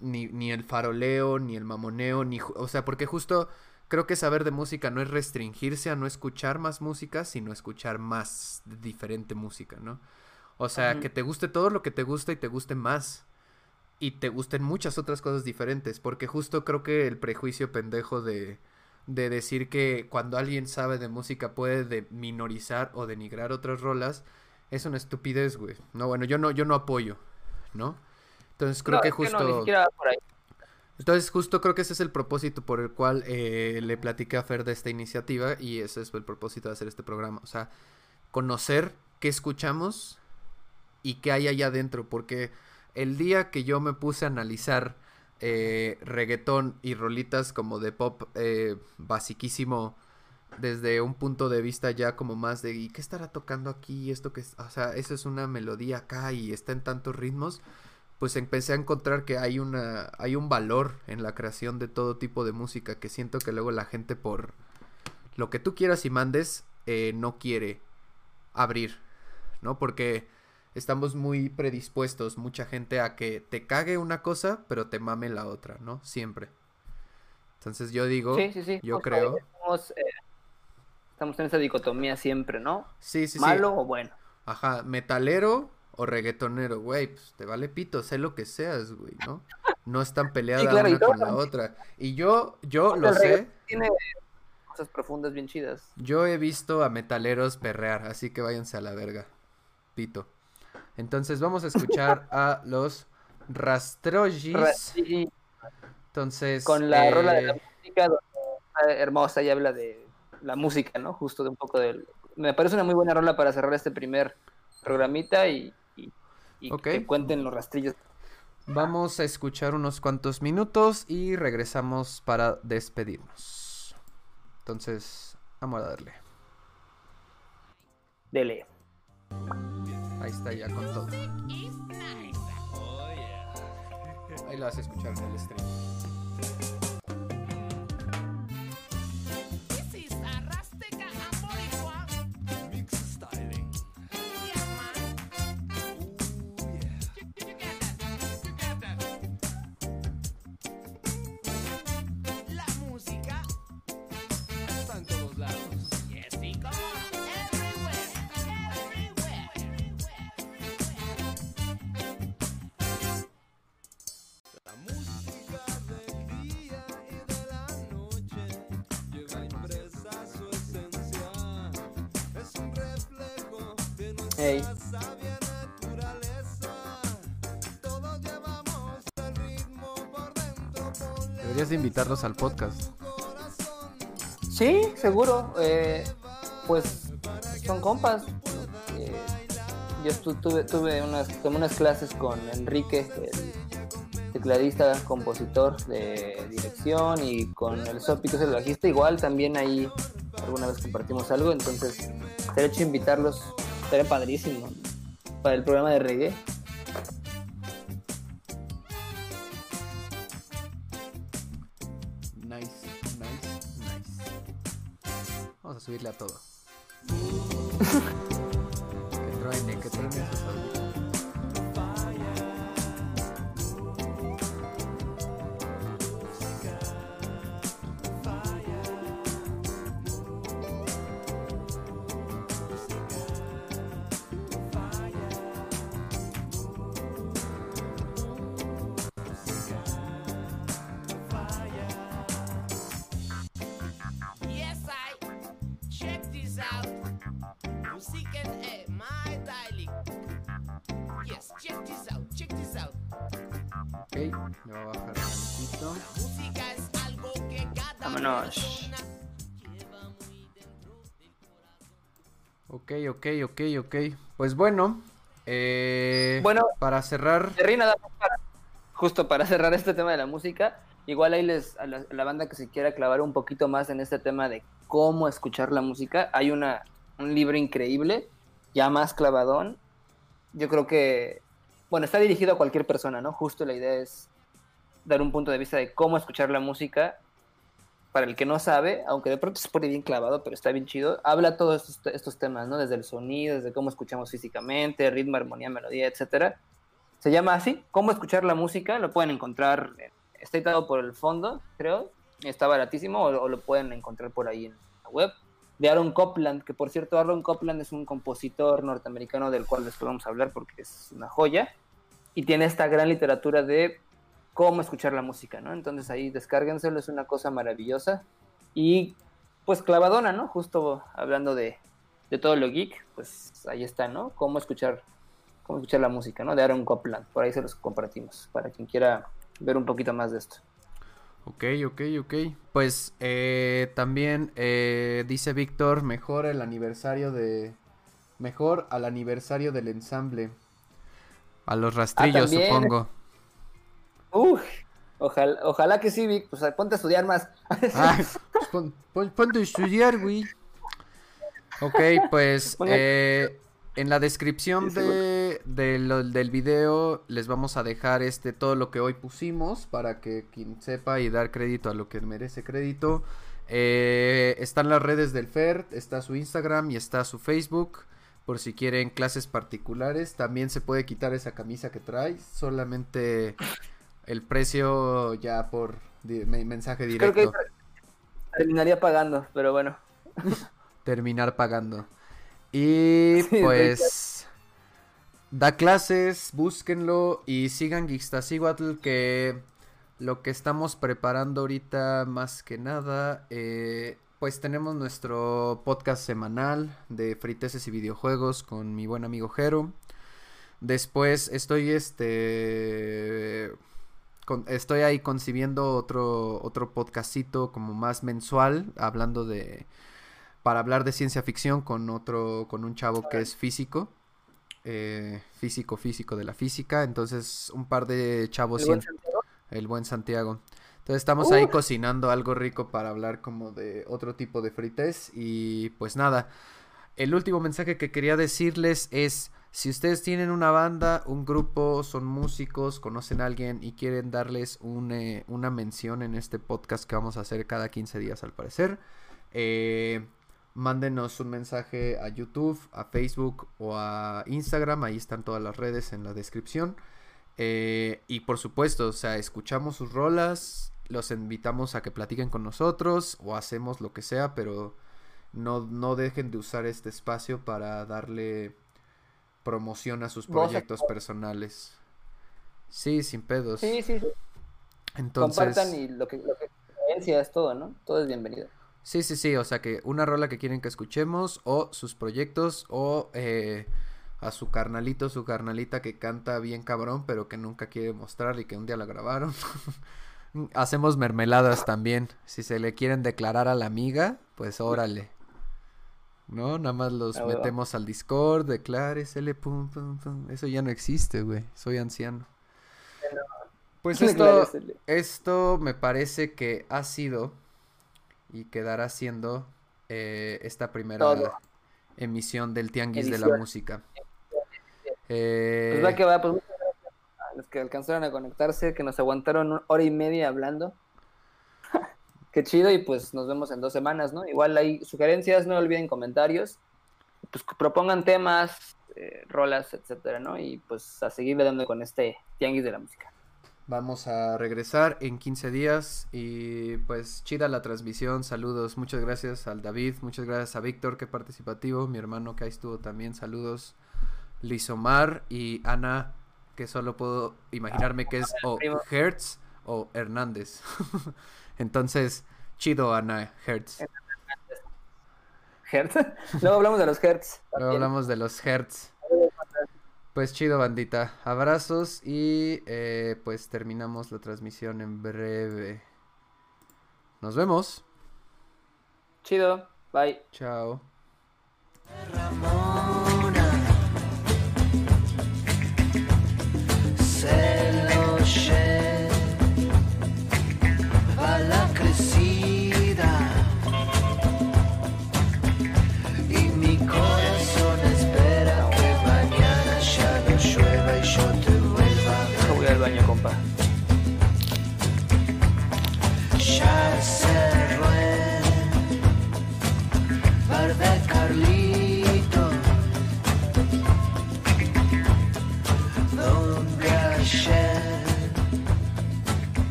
[SPEAKER 1] ni, ni el faroleo, ni el mamoneo, ni... O sea, porque justo creo que saber de música no es restringirse a no escuchar más música, sino escuchar más diferente música, ¿no? O sea, que te guste todo lo que te gusta y te guste más. Y te gusten muchas otras cosas diferentes. Porque justo creo que el prejuicio pendejo de, de decir que cuando alguien sabe de música puede de minorizar o denigrar otras rolas es una estupidez, güey. No, bueno, yo no, yo no apoyo, ¿no? Entonces creo que justo... Entonces, justo creo que ese es el propósito por el cual eh, le platiqué a Fer de esta iniciativa y ese es el propósito de hacer este programa. O sea, conocer qué escuchamos y qué hay allá adentro. Porque el día que yo me puse a analizar eh, reggaetón y rolitas como de pop eh, basiquísimo desde un punto de vista ya como más de ¿y qué estará tocando aquí? Esto que es, o sea, eso es una melodía acá y está en tantos ritmos pues empecé a encontrar que hay una hay un valor en la creación de todo tipo de música que siento que luego la gente por lo que tú quieras y mandes eh, no quiere abrir no porque estamos muy predispuestos mucha gente a que te cague una cosa pero te mame la otra no siempre. Entonces yo digo sí, sí, sí. yo creo
[SPEAKER 2] estamos, eh, estamos, en esa dicotomía siempre no
[SPEAKER 1] sí sí.
[SPEAKER 2] Malo o bueno
[SPEAKER 1] ajá metalero o reggaetonero, güey, pues te vale pito, sé lo que seas, güey, ¿no? No están peleadas una con la otra. Y yo, yo lo sé.
[SPEAKER 2] Tiene cosas profundas bien chidas.
[SPEAKER 1] Yo he visto a metaleros perrear, así que váyanse a la verga. Pito. Entonces vamos a escuchar a los Rastrojis. Entonces.
[SPEAKER 2] Con la rola de la eh, música, hermosa y habla de la música, ¿no? Justo de un poco del. Me parece una muy buena rola para cerrar este primer programita y y que cuenten los rastrillos.
[SPEAKER 1] Vamos a escuchar unos cuantos minutos y regresamos para despedirnos. Entonces, vamos a darle.
[SPEAKER 2] Dele.
[SPEAKER 1] Ahí está ya con todo. Ahí lo vas a escuchar en el stream. Invitarlos al podcast.
[SPEAKER 2] Sí, seguro. Eh, pues son compas. Eh, yo tuve, tuve unas, unas clases con Enrique, el tecladista, compositor de dirección, y con el Sopi, es el bajista. Igual también ahí alguna vez compartimos algo, entonces he hecho invitarlos Sería padrísimo para el programa de reggae.
[SPEAKER 1] Vamos a subirle a todo. truene, que truene esos audífonos. Ok, ok, ok. Pues bueno, eh,
[SPEAKER 2] Bueno.
[SPEAKER 1] para cerrar,
[SPEAKER 2] justo para cerrar este tema de la música, igual ahí les, a la, a la banda que se quiera clavar un poquito más en este tema de cómo escuchar la música, hay una, un libro increíble, ya más clavadón. Yo creo que, bueno, está dirigido a cualquier persona, ¿no? Justo la idea es dar un punto de vista de cómo escuchar la música. Para el que no sabe, aunque de pronto se pone bien clavado, pero está bien chido, habla todos estos, temas, ¿no? Desde el sonido, desde cómo escuchamos físicamente, ritmo, armonía, melodía, etcétera. Se llama así, Cómo escuchar la música. Lo pueden encontrar, eh, está editado por el fondo, creo. Está baratísimo o, o lo pueden encontrar por ahí en la web. De Aaron Copland, que por cierto, Aaron Copland es un compositor norteamericano del cual después vamos a hablar porque es una joya. Y tiene esta gran literatura de cómo escuchar la música, ¿no? Entonces ahí descárguenselo, es una cosa maravillosa. Y pues clavadona, ¿no? Justo hablando de, de todo lo geek, pues ahí está, ¿no? Cómo escuchar cómo escuchar la música, ¿no? De Aaron Copland. Por ahí se los compartimos, para quien quiera ver un poquito más de esto.
[SPEAKER 1] Ok, ok, ok. Pues eh, también eh, dice Víctor, mejor el aniversario de... Mejor al aniversario del ensamble. A los rastrillos,
[SPEAKER 2] también.
[SPEAKER 1] supongo.
[SPEAKER 2] Uf, ojalá, ojalá que sí, Vic. Pues ponte a estudiar más.
[SPEAKER 1] Ah, pues pon, pon- ponte a estudiar, güey. Ok, pues eh, en la descripción de, de lo- del video les vamos a dejar este todo lo que hoy pusimos para que quien sepa y dar crédito a lo que merece crédito. Eh, están las redes del FER, está su Instagram y está su Facebook. Por si quieren clases particulares, también se puede quitar esa camisa que trae. Solamente el precio ya por di- me- mensaje
[SPEAKER 2] Creo
[SPEAKER 1] directo.
[SPEAKER 2] que terminaría pagando, pero bueno.
[SPEAKER 1] terminar pagando. Y
[SPEAKER 2] Sí,
[SPEAKER 1] pues da clases, búsquenlo y sigan Geekstasihuatl que lo que estamos preparando ahorita más que nada, eh, pues tenemos nuestro podcast semanal de friteses y videojuegos con mi buen amigo Jero. Después estoy este con- estoy ahí concibiendo otro otro podcastito como más mensual hablando de para hablar de ciencia ficción con otro, con un chavo que es físico, eh, físico, físico de la física, entonces un par de chavos,
[SPEAKER 2] El buen Santiago.
[SPEAKER 1] el buen Santiago. Entonces estamos ahí cocinando algo rico para hablar como de otro tipo de frites y pues nada, el último mensaje que quería decirles es, si ustedes tienen una banda, un grupo, son músicos, conocen a alguien y quieren darles eh, una mención en este podcast que vamos a hacer cada 15 días al parecer, eh, mándenos un mensaje a YouTube, a Facebook o a Instagram, ahí están todas las redes en la descripción. Eh, y por supuesto, o sea, escuchamos sus rolas, los invitamos a que platiquen con nosotros o hacemos lo que sea, pero no, no dejen de usar este espacio para darle promoción a sus proyectos personales. Sí, sin pedos.
[SPEAKER 2] Sí, sí.
[SPEAKER 1] Entonces,
[SPEAKER 2] Compartan y lo que, lo que es todo, ¿no? Todo es bienvenido.
[SPEAKER 1] sí, sí, sí, o sea que una rola que quieren que escuchemos o sus proyectos o eh, a su carnalito, su carnalita que canta bien cabrón, pero que nunca quiere mostrar y que un día la grabaron. Hacemos mermeladas también. Si se le quieren declarar a la amiga, pues órale. ¿No? Nada más los
[SPEAKER 2] Ah,
[SPEAKER 1] metemos al Discord, decláresele, pum, pum, pum. Eso ya no existe, güey. Soy anciano. Pues esto, esto me parece que ha sido y quedará siendo eh, esta primera
[SPEAKER 2] Todo.
[SPEAKER 1] emisión del Tianguis de la. Música.
[SPEAKER 2] Pues
[SPEAKER 1] Eh,
[SPEAKER 2] va que va, pues muchas gracias a los que alcanzaron a conectarse, que nos aguantaron una hora y media hablando. Qué chido, y pues nos vemos en dos semanas, ¿no? Igual hay sugerencias, no olviden comentarios. Pues que propongan temas, eh, rolas, etcétera, ¿no? Y pues a seguirle dando con este tianguis de la música.
[SPEAKER 1] Vamos a regresar en 15 días y pues chida la transmisión, saludos, muchas gracias al David, muchas gracias a Víctor, qué participativo, mi hermano que ahí estuvo también, saludos, Lisomar y Ana, que solo puedo imaginarme que es o. Hertz o Hernández. Entonces, chido Ana Hertz.
[SPEAKER 2] Hertz. Luego hablamos de los Hertz.
[SPEAKER 1] Luego hablamos de los Hertz. Pues chido, bandita. Abrazos y eh, pues terminamos la transmisión en breve. Nos vemos.
[SPEAKER 2] Chido. Bye.
[SPEAKER 1] Chao.
[SPEAKER 3] Ramón.